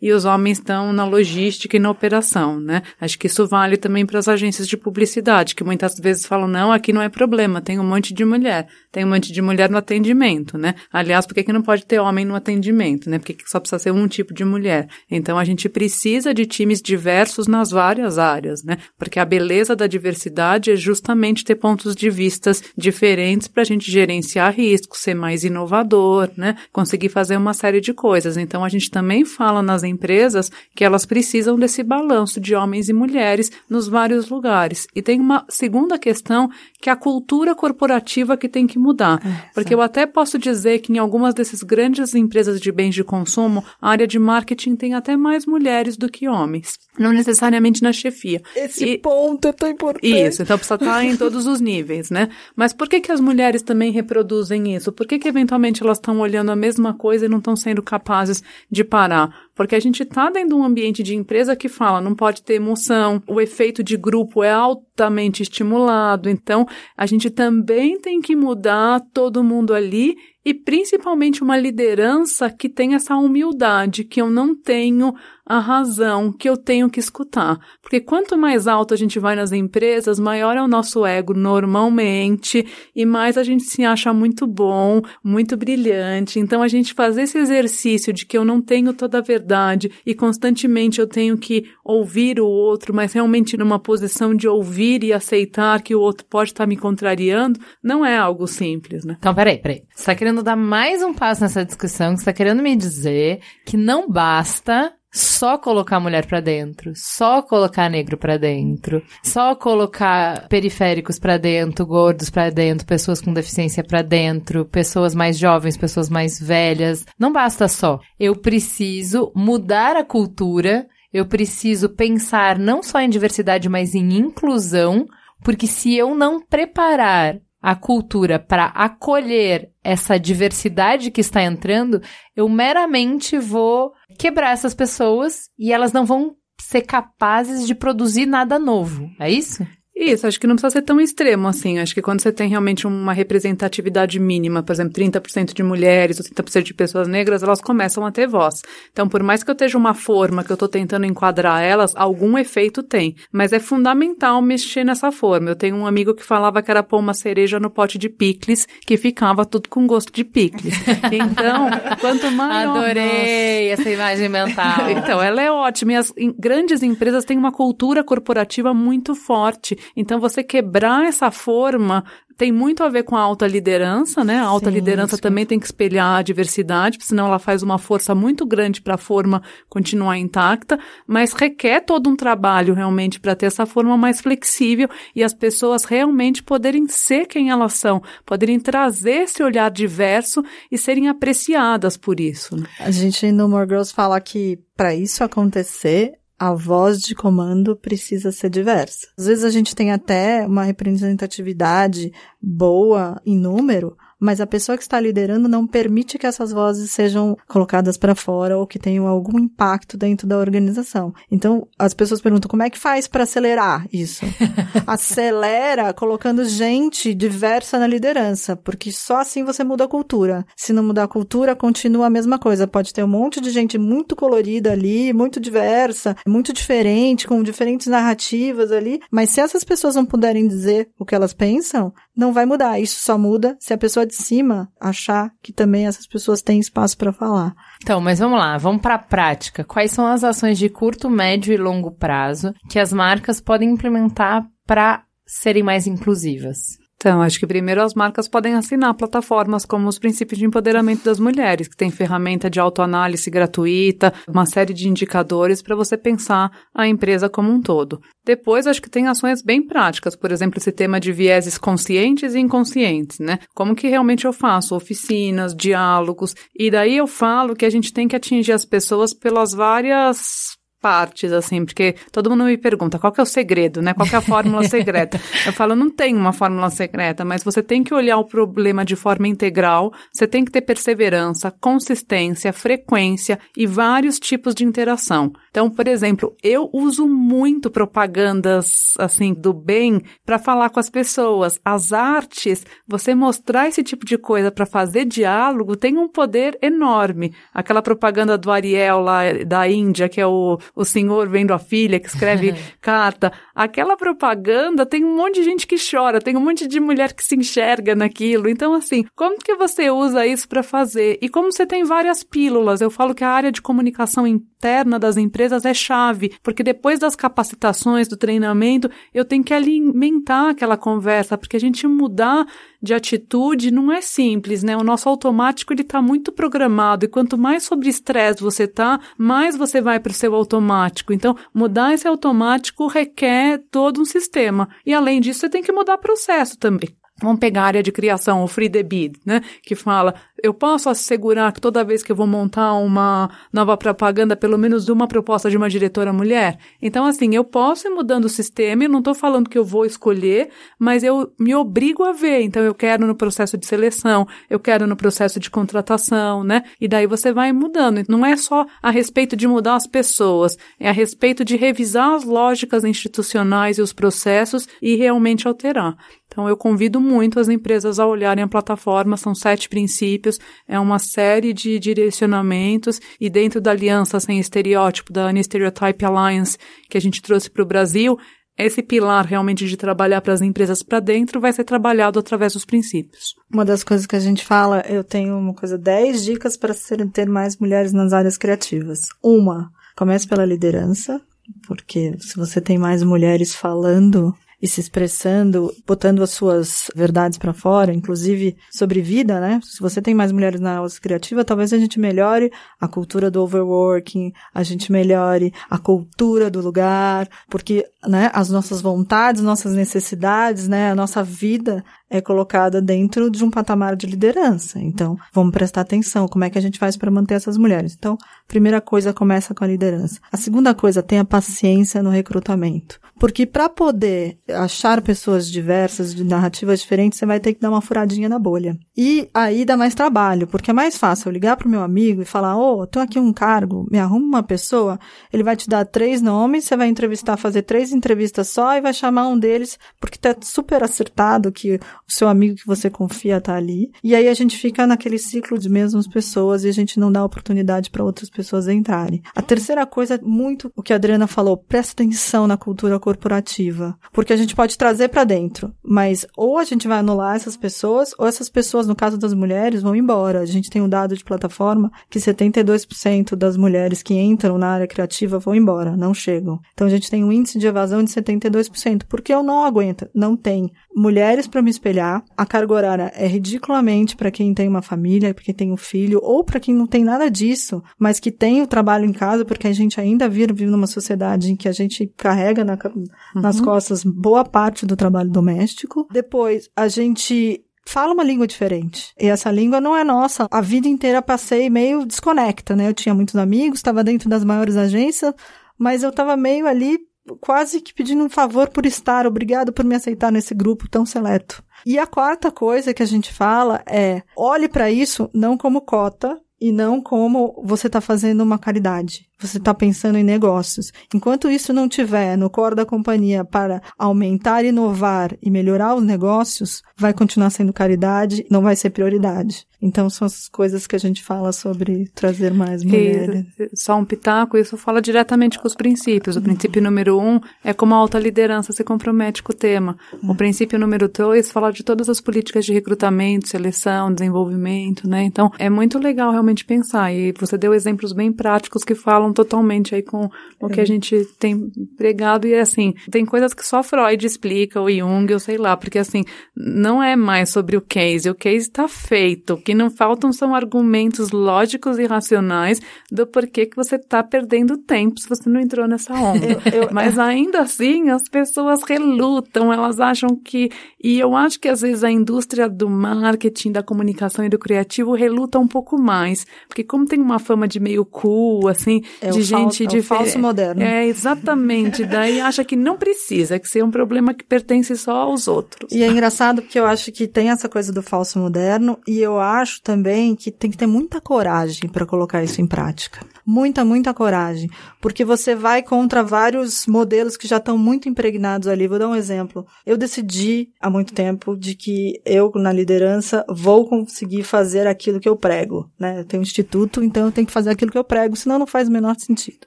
e os homens estão na logística e na operação, né? Acho que isso vale também para as agências de publicidade, que muitas vezes falam, não, aqui não é problema, tem um monte de mulher, tem um monte de mulher no atendimento, né? Aliás, por que, que não pode ter homem no atendimento, né? Por que, que só precisa ser um tipo de mulher? Então, a gente precisa de times diversos nas várias áreas, né? Porque a beleza da diversidade é justamente ter pontos de vistas diferentes para a gente gerenciar riscos, ser mais inovador, né? Conseguir fazer uma série de coisas. Então, a gente também fala nas empresas que elas precisam desse balanço de homens e mulheres nos vários lugares. E tem uma segunda questão que é a cultura corporativa que tem que mudar. É, Porque eu até posso dizer que em algumas dessas grandes empresas de bens de consumo, a área de marketing tem até mais mulheres do que homens. Não necessariamente na chefia. Esse e, ponto é tão importante. Isso, então precisa estar em todos os níveis, né? Mas por que, que as mulheres também reproduzem isso? Por que, que eventualmente elas estão olhando a mesma coisa e não estão sendo capazes de parar? Porque a gente está dentro de um ambiente de empresa que fala, não pode ter emoção, o efeito de grupo é altamente estimulado, então a gente também tem que mudar todo mundo ali e principalmente uma liderança que tem essa humildade que eu não tenho a razão, que eu tenho que escutar. Porque quanto mais alto a gente vai nas empresas, maior é o nosso ego normalmente e mais a gente se acha muito bom, muito brilhante. Então a gente fazer esse exercício de que eu não tenho toda a verdade e constantemente eu tenho que ouvir o outro, mas realmente numa posição de ouvir e aceitar que o outro pode estar me contrariando, não é algo simples, né? Então, peraí, peraí. Você está querendo dar mais um passo nessa discussão, você está querendo me dizer que não basta só colocar mulher para dentro, só colocar negro para dentro, só colocar periféricos para dentro, gordos para dentro, pessoas com deficiência para dentro, pessoas mais jovens, pessoas mais velhas. Não basta só. Eu preciso mudar a cultura, eu preciso pensar não só em diversidade, mas em inclusão, porque se eu não preparar a cultura para acolher essa diversidade que está entrando, eu meramente vou quebrar essas pessoas e elas não vão ser capazes de produzir nada novo. É isso? Isso, acho que não precisa ser tão extremo assim. Acho que quando você tem realmente uma representatividade mínima, por exemplo, 30% de mulheres ou 30% de pessoas negras, elas começam a ter voz. Então, por mais que eu esteja uma forma que eu estou tentando enquadrar elas, algum efeito tem. Mas é fundamental mexer nessa forma. Eu tenho um amigo que falava que era pôr uma cereja no pote de picles, que ficava tudo com gosto de picles. Então, quanto mais. Adorei essa imagem mental. então, ela é ótima. E as grandes empresas têm uma cultura corporativa muito forte. Então, você quebrar essa forma tem muito a ver com a alta liderança, né? A alta sim, liderança sim. também tem que espelhar a diversidade, senão ela faz uma força muito grande para a forma continuar intacta, mas requer todo um trabalho realmente para ter essa forma mais flexível e as pessoas realmente poderem ser quem elas são, poderem trazer esse olhar diverso e serem apreciadas por isso. Né? A gente no More Girls fala que para isso acontecer, a voz de comando precisa ser diversa. Às vezes a gente tem até uma representatividade boa em número, mas a pessoa que está liderando não permite que essas vozes sejam colocadas para fora ou que tenham algum impacto dentro da organização. Então, as pessoas perguntam como é que faz para acelerar isso? Acelera colocando gente diversa na liderança, porque só assim você muda a cultura. Se não mudar a cultura, continua a mesma coisa. Pode ter um monte de gente muito colorida ali, muito diversa, muito diferente, com diferentes narrativas ali, mas se essas pessoas não puderem dizer o que elas pensam, não vai mudar. Isso só muda se a pessoa de cima achar que também essas pessoas têm espaço para falar. Então, mas vamos lá, vamos para a prática. Quais são as ações de curto, médio e longo prazo que as marcas podem implementar para serem mais inclusivas? Então, acho que primeiro as marcas podem assinar plataformas como os princípios de empoderamento das mulheres, que tem ferramenta de autoanálise gratuita, uma série de indicadores para você pensar a empresa como um todo. Depois, acho que tem ações bem práticas, por exemplo, esse tema de vieses conscientes e inconscientes, né? Como que realmente eu faço oficinas, diálogos, e daí eu falo que a gente tem que atingir as pessoas pelas várias partes, assim, porque todo mundo me pergunta qual que é o segredo, né? Qual que é a fórmula secreta? Eu falo, não tem uma fórmula secreta, mas você tem que olhar o problema de forma integral, você tem que ter perseverança, consistência, frequência e vários tipos de interação. Então, por exemplo, eu uso muito propagandas, assim, do bem para falar com as pessoas. As artes, você mostrar esse tipo de coisa para fazer diálogo tem um poder enorme. Aquela propaganda do Ariel lá da Índia, que é o o senhor vendo a filha que escreve carta. Aquela propaganda tem um monte de gente que chora, tem um monte de mulher que se enxerga naquilo. Então, assim, como que você usa isso para fazer? E como você tem várias pílulas, eu falo que a área de comunicação interna das empresas é chave, porque depois das capacitações, do treinamento, eu tenho que alimentar aquela conversa, porque a gente mudar de atitude não é simples, né? O nosso automático ele está muito programado e quanto mais sobre estresse você tá, mais você vai para o seu automático. Então, mudar esse automático requer todo um sistema. E além disso, você tem que mudar processo também. Vamos pegar a área de criação, o Free the né? Que fala, eu posso assegurar que toda vez que eu vou montar uma nova propaganda, pelo menos uma proposta de uma diretora mulher? Então, assim, eu posso ir mudando o sistema, eu não estou falando que eu vou escolher, mas eu me obrigo a ver. Então, eu quero no processo de seleção, eu quero no processo de contratação, né? E daí você vai mudando. Não é só a respeito de mudar as pessoas, é a respeito de revisar as lógicas institucionais e os processos e realmente alterar. Então, eu convido muito as empresas a olharem a plataforma, são sete princípios, é uma série de direcionamentos, e dentro da Aliança Sem Estereótipo, da Stereotype Alliance, que a gente trouxe para o Brasil, esse pilar realmente de trabalhar para as empresas para dentro vai ser trabalhado através dos princípios. Uma das coisas que a gente fala, eu tenho uma coisa, 10 dicas para ter mais mulheres nas áreas criativas. Uma, comece pela liderança, porque se você tem mais mulheres falando e se expressando, botando as suas verdades para fora, inclusive sobre vida, né? Se você tem mais mulheres na aula criativa, talvez a gente melhore a cultura do overworking, a gente melhore a cultura do lugar, porque, né, as nossas vontades, nossas necessidades, né, a nossa vida é colocada dentro de um patamar de liderança. Então, vamos prestar atenção, como é que a gente faz para manter essas mulheres? Então, primeira coisa começa com a liderança. A segunda coisa, tenha paciência no recrutamento. Porque para poder achar pessoas diversas, de narrativas diferentes, você vai ter que dar uma furadinha na bolha. E aí dá mais trabalho, porque é mais fácil eu ligar pro meu amigo e falar: "Ô, oh, tô aqui um cargo, me arruma uma pessoa". Ele vai te dar três nomes, você vai entrevistar, fazer três entrevistas só e vai chamar um deles porque tá super acertado que seu amigo que você confia tá ali. E aí a gente fica naquele ciclo de mesmas pessoas e a gente não dá oportunidade para outras pessoas entrarem. A terceira coisa, muito o que a Adriana falou, presta atenção na cultura corporativa. Porque a gente pode trazer para dentro, mas ou a gente vai anular essas pessoas, ou essas pessoas, no caso das mulheres, vão embora. A gente tem um dado de plataforma que 72% das mulheres que entram na área criativa vão embora, não chegam. Então a gente tem um índice de evasão de 72%. Porque eu não aguento, não tem mulheres para me espelhar. A carga horária é ridiculamente para quem tem uma família, para quem tem um filho, ou para quem não tem nada disso, mas que tem o trabalho em casa, porque a gente ainda vive numa sociedade em que a gente carrega na, uhum. nas costas boa parte do trabalho doméstico. Depois, a gente fala uma língua diferente. E essa língua não é nossa. A vida inteira passei meio desconecta, né? Eu tinha muitos amigos, estava dentro das maiores agências, mas eu estava meio ali quase que pedindo um favor por estar, obrigado por me aceitar nesse grupo tão seleto. E a quarta coisa que a gente fala é: olhe para isso não como cota e não como você está fazendo uma caridade. Você está pensando em negócios. Enquanto isso não tiver no core da companhia para aumentar, inovar e melhorar os negócios, vai continuar sendo caridade, não vai ser prioridade. Então são as coisas que a gente fala sobre trazer mais mulheres. E, só um pitaco, isso fala diretamente com os princípios. O princípio número um é como a alta liderança se compromete com o tema. O princípio número dois fala de todas as políticas de recrutamento, seleção, desenvolvimento, né? Então é muito legal realmente pensar. E você deu exemplos bem práticos que falam totalmente aí com o que a gente tem pregado. E assim, tem coisas que só Freud explica, o Jung, eu sei lá, porque assim, não é mais sobre o case, o case está feito, o que não faltam são argumentos lógicos e racionais do porquê que você está perdendo tempo se você não entrou nessa onda. eu, eu, Mas ainda assim, as pessoas relutam, elas acham que, e eu acho que às vezes a indústria do marketing, da comunicação e do criativo reluta um pouco mais, porque como tem uma fama de meio cool, assim, é de gente de é falso moderno. É, exatamente. Daí acha que não precisa, que ser um problema que pertence só aos outros. E é engraçado porque eu acho que tem essa coisa do falso moderno e eu acho também que tem que ter muita coragem para colocar isso em prática. Muita, muita coragem, porque você vai contra vários modelos que já estão muito impregnados ali. Vou dar um exemplo. Eu decidi há muito tempo de que eu na liderança vou conseguir fazer aquilo que eu prego, né? Eu tenho um instituto, então eu tenho que fazer aquilo que eu prego, senão não faz o menor sentido.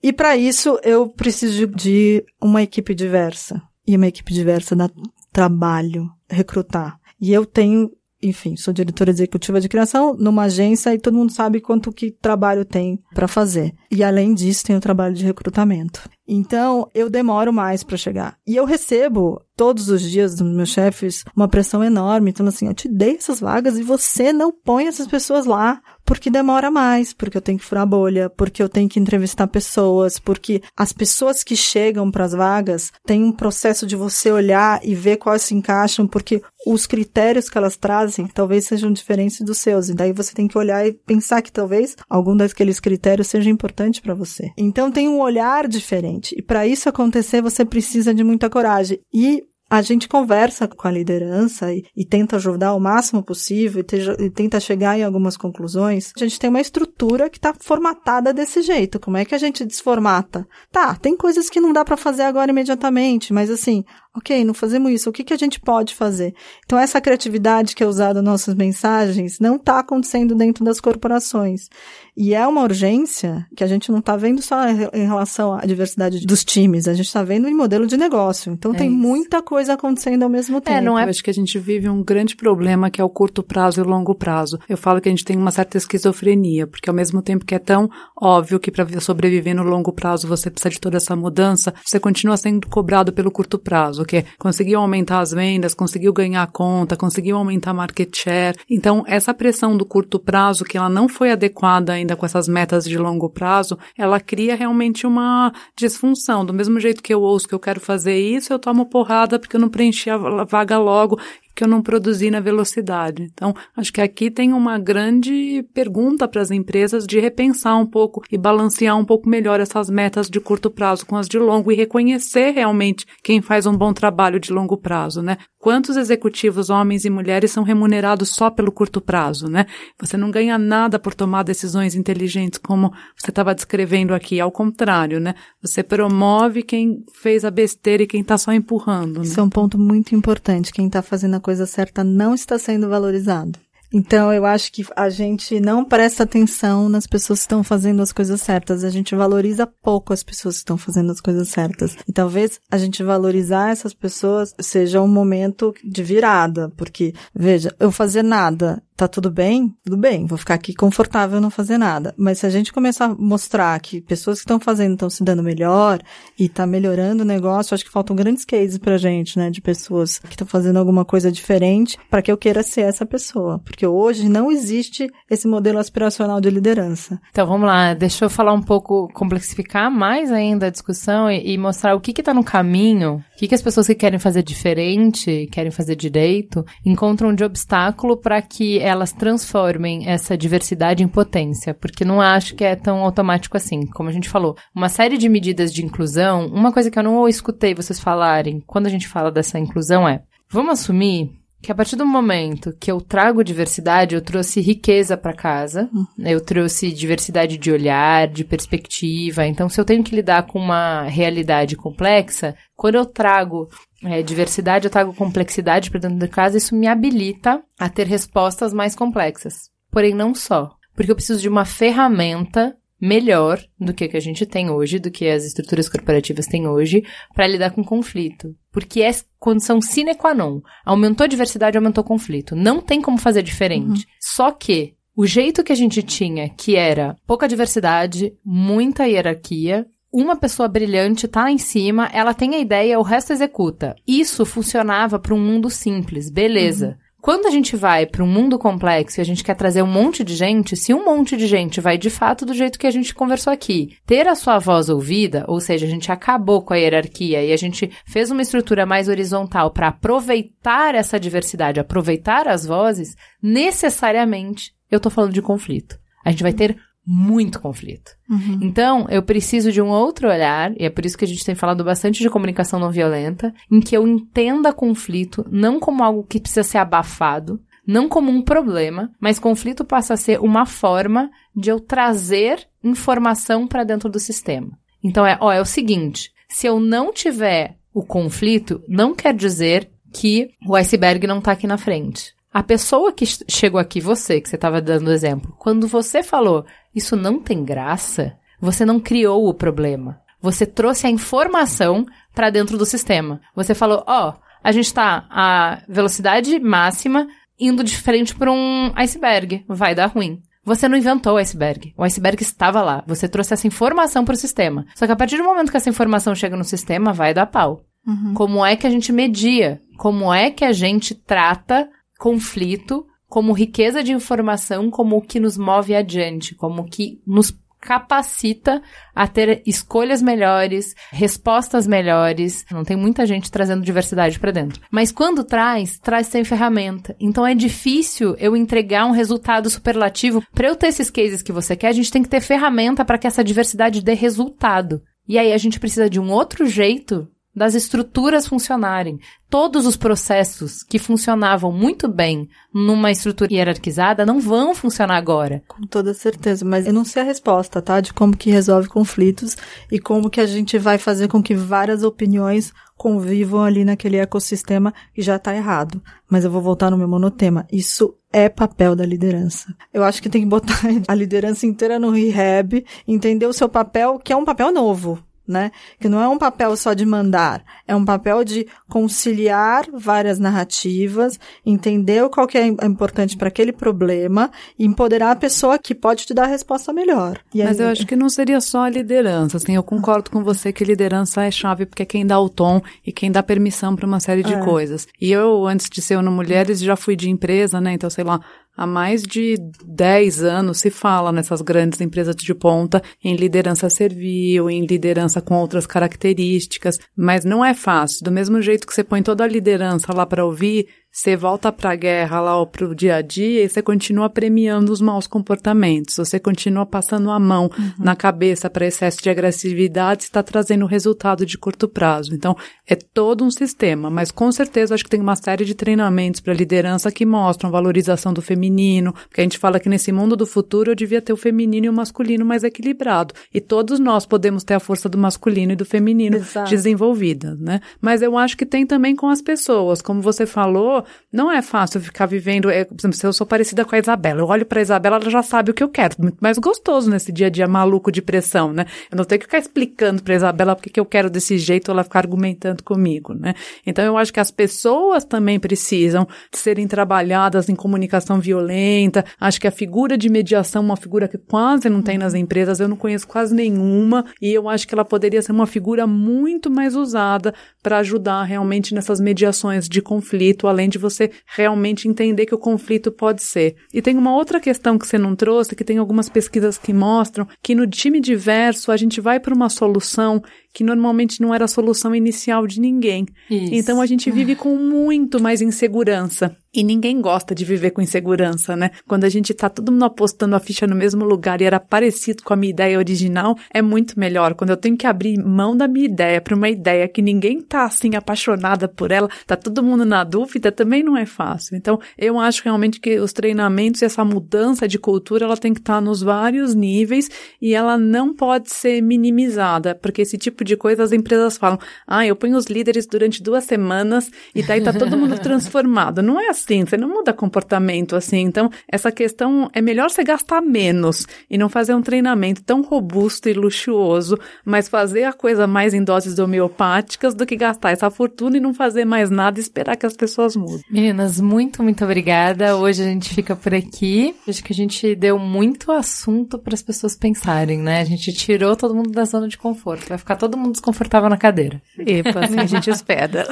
E para isso eu preciso de uma equipe diversa. E uma equipe diversa dá trabalho recrutar. E eu tenho enfim, sou diretora executiva de criação numa agência e todo mundo sabe quanto que trabalho tem para fazer. E além disso, tem o trabalho de recrutamento. Então, eu demoro mais para chegar. E eu recebo todos os dias dos meus chefes uma pressão enorme, então assim, eu te dei essas vagas e você não põe essas pessoas lá porque demora mais, porque eu tenho que furar bolha, porque eu tenho que entrevistar pessoas, porque as pessoas que chegam para as vagas têm um processo de você olhar e ver quais se encaixam, porque os critérios que elas trazem talvez sejam diferentes dos seus, e daí você tem que olhar e pensar que talvez algum daqueles critérios seja importante para você. Então tem um olhar diferente. E para isso acontecer, você precisa de muita coragem. E a gente conversa com a liderança e, e tenta ajudar o máximo possível e, te, e, tenta chegar em algumas conclusões. A gente tem uma estrutura que está formatada desse jeito. Como é que a gente desformata? Tá, tem coisas que não dá para fazer agora imediatamente, mas assim, ok, não fazemos isso, o que, que a gente pode fazer? Então, essa criatividade que é usada nas nossas mensagens não está acontecendo dentro das corporações. E é uma urgência que a gente não está vendo só em relação à diversidade dos times, a gente está vendo em modelo de negócio. Então, é tem isso. muita coisa acontecendo ao mesmo tempo. É, não é? Eu acho que a gente vive um grande problema que é o curto prazo e o longo prazo. Eu falo que a gente tem uma certa esquizofrenia, porque ao mesmo tempo que é tão óbvio que para sobreviver no longo prazo você precisa de toda essa mudança, você continua sendo cobrado pelo curto prazo que conseguiu aumentar as vendas, conseguiu ganhar conta, conseguiu aumentar market share. Então, essa pressão do curto prazo, que ela não foi adequada ainda com essas metas de longo prazo, ela cria realmente uma disfunção. Do mesmo jeito que eu ouço que eu quero fazer isso, eu tomo porrada porque eu não preenchi a vaga logo que eu não produzi na velocidade. Então, acho que aqui tem uma grande pergunta para as empresas de repensar um pouco e balancear um pouco melhor essas metas de curto prazo com as de longo e reconhecer realmente quem faz um bom trabalho de longo prazo, né? Quantos executivos, homens e mulheres, são remunerados só pelo curto prazo, né? Você não ganha nada por tomar decisões inteligentes, como você estava descrevendo aqui. Ao contrário, né? Você promove quem fez a besteira e quem está só empurrando. Né? Isso é um ponto muito importante. Quem está fazendo a coisa certa não está sendo valorizado. Então, eu acho que a gente não presta atenção nas pessoas que estão fazendo as coisas certas. A gente valoriza pouco as pessoas que estão fazendo as coisas certas. E talvez a gente valorizar essas pessoas seja um momento de virada. Porque, veja, eu fazer nada tá tudo bem? Tudo bem, vou ficar aqui confortável não fazer nada. Mas se a gente começar a mostrar que pessoas que estão fazendo estão se dando melhor e tá melhorando o negócio, acho que faltam grandes cases pra gente, né, de pessoas que estão fazendo alguma coisa diferente para que eu queira ser essa pessoa. Porque hoje não existe esse modelo aspiracional de liderança. Então vamos lá, deixa eu falar um pouco, complexificar mais ainda a discussão e, e mostrar o que que tá no caminho, o que que as pessoas que querem fazer diferente, querem fazer direito, encontram de obstáculo para que elas transformem essa diversidade em potência, porque não acho que é tão automático assim. Como a gente falou, uma série de medidas de inclusão, uma coisa que eu não escutei vocês falarem quando a gente fala dessa inclusão é: vamos assumir que a partir do momento que eu trago diversidade, eu trouxe riqueza para casa, uhum. eu trouxe diversidade de olhar, de perspectiva. Então, se eu tenho que lidar com uma realidade complexa, quando eu trago é, diversidade, eu trago complexidade para dentro da casa, isso me habilita a ter respostas mais complexas. Porém, não só. Porque eu preciso de uma ferramenta melhor do que, que a gente tem hoje, do que as estruturas corporativas têm hoje, para lidar com conflito. Porque é condição sine qua non. Aumentou a diversidade, aumentou o conflito. Não tem como fazer diferente. Uhum. Só que O jeito que a gente tinha, que era pouca diversidade, muita hierarquia, uma pessoa brilhante tá lá em cima, ela tem a ideia, o resto executa. Isso funcionava para um mundo simples, beleza. Uhum. Quando a gente vai para um mundo complexo e a gente quer trazer um monte de gente, se um monte de gente vai de fato do jeito que a gente conversou aqui, ter a sua voz ouvida, ou seja, a gente acabou com a hierarquia e a gente fez uma estrutura mais horizontal para aproveitar essa diversidade, aproveitar as vozes, necessariamente eu tô falando de conflito. A gente vai ter muito conflito. Uhum. Então, eu preciso de um outro olhar, e é por isso que a gente tem falado bastante de comunicação não violenta, em que eu entenda conflito não como algo que precisa ser abafado, não como um problema, mas conflito passa a ser uma forma de eu trazer informação para dentro do sistema. Então é, ó, é o seguinte, se eu não tiver o conflito, não quer dizer que o iceberg não está aqui na frente. A pessoa que chegou aqui, você, que você estava dando exemplo, quando você falou isso não tem graça, você não criou o problema. Você trouxe a informação para dentro do sistema. Você falou, ó, oh, a gente está a velocidade máxima indo de frente para um iceberg, vai dar ruim. Você não inventou o iceberg. O iceberg estava lá. Você trouxe essa informação para o sistema. Só que a partir do momento que essa informação chega no sistema, vai dar pau. Uhum. Como é que a gente media? Como é que a gente trata conflito como riqueza de informação, como o que nos move adiante, como o que nos capacita a ter escolhas melhores, respostas melhores. Não tem muita gente trazendo diversidade para dentro. Mas quando traz, traz sem ferramenta. Então é difícil eu entregar um resultado superlativo. Para eu ter esses cases que você quer, a gente tem que ter ferramenta para que essa diversidade dê resultado. E aí a gente precisa de um outro jeito das estruturas funcionarem. Todos os processos que funcionavam muito bem numa estrutura hierarquizada não vão funcionar agora. Com toda certeza, mas eu não sei a resposta, tá? De como que resolve conflitos e como que a gente vai fazer com que várias opiniões convivam ali naquele ecossistema que já está errado. Mas eu vou voltar no meu monotema. Isso é papel da liderança. Eu acho que tem que botar a liderança inteira no rehab, entender o seu papel, que é um papel novo né? Que não é um papel só de mandar, é um papel de conciliar várias narrativas, entender qual que é importante para aquele problema e empoderar a pessoa que pode te dar a resposta melhor. E Mas aí... eu acho que não seria só a liderança, assim, eu concordo com você que liderança é chave porque é quem dá o tom e quem dá permissão para uma série de é. coisas. E eu, antes de ser no Mulheres, já fui de empresa, né? Então, sei lá, há mais de 10 anos se fala nessas grandes empresas de ponta em liderança servil, em liderança com outras características, mas não é fácil. Do mesmo jeito que você põe toda a liderança lá para ouvir, você volta para a guerra lá para o dia a dia e você continua premiando os maus comportamentos, você continua passando a mão uhum. na cabeça para excesso de agressividade, está trazendo resultado de curto prazo. Então, é todo um sistema, mas com certeza acho que tem uma série de treinamentos para liderança que mostram valorização do feminino, porque a gente fala que nesse mundo do futuro eu devia ter o feminino e o masculino mais equilibrado, e todos nós podemos ter a força do masculino e do feminino Exato. desenvolvida, né? Mas eu acho que tem também com as pessoas, como você falou, não é fácil ficar vivendo. É, por exemplo, se eu sou parecida com a Isabela, eu olho pra Isabela, ela já sabe o que eu quero. Muito mais gostoso nesse dia a dia maluco de pressão, né? Eu não tenho que ficar explicando pra Isabela porque que eu quero desse jeito ela ficar argumentando comigo, né? Então eu acho que as pessoas também precisam serem trabalhadas em comunicação violenta. Acho que a figura de mediação é uma figura que quase não tem nas empresas, eu não conheço quase nenhuma, e eu acho que ela poderia ser uma figura muito mais usada para ajudar realmente nessas mediações de conflito, além de você realmente entender que o conflito pode ser. E tem uma outra questão que você não trouxe, que tem algumas pesquisas que mostram que no time diverso a gente vai para uma solução que normalmente não era a solução inicial de ninguém. Isso. Então a gente vive com muito mais insegurança. E ninguém gosta de viver com insegurança, né? Quando a gente tá todo mundo apostando a ficha no mesmo lugar e era parecido com a minha ideia original, é muito melhor. Quando eu tenho que abrir mão da minha ideia para uma ideia que ninguém tá assim apaixonada por ela, tá todo mundo na dúvida, também não é fácil. Então, eu acho realmente que os treinamentos e essa mudança de cultura, ela tem que estar tá nos vários níveis e ela não pode ser minimizada, porque esse tipo tipo de coisa as empresas falam, ah, eu ponho os líderes durante duas semanas e daí tá todo mundo transformado. Não é assim, você não muda comportamento assim. Então, essa questão é melhor você gastar menos e não fazer um treinamento tão robusto e luxuoso, mas fazer a coisa mais em doses homeopáticas do que gastar essa fortuna e não fazer mais nada e esperar que as pessoas mudem. Meninas, muito, muito obrigada. Hoje a gente fica por aqui. Acho que a gente deu muito assunto para as pessoas pensarem, né? A gente tirou todo mundo da zona de conforto. Vai ficar todo mundo desconfortável na cadeira. Epa, assim a gente espera.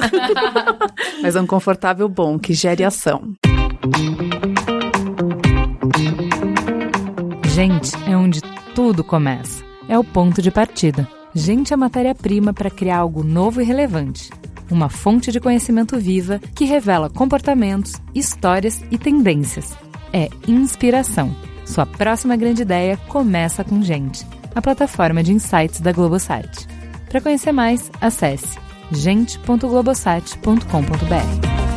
Mas é um confortável bom, que gere ação. Gente é onde tudo começa. É o ponto de partida. Gente é matéria-prima para criar algo novo e relevante. Uma fonte de conhecimento viva que revela comportamentos, histórias e tendências. É inspiração. Sua próxima grande ideia começa com Gente, a plataforma de insights da Globosat. Para conhecer mais, acesse gente.globosat.com.br.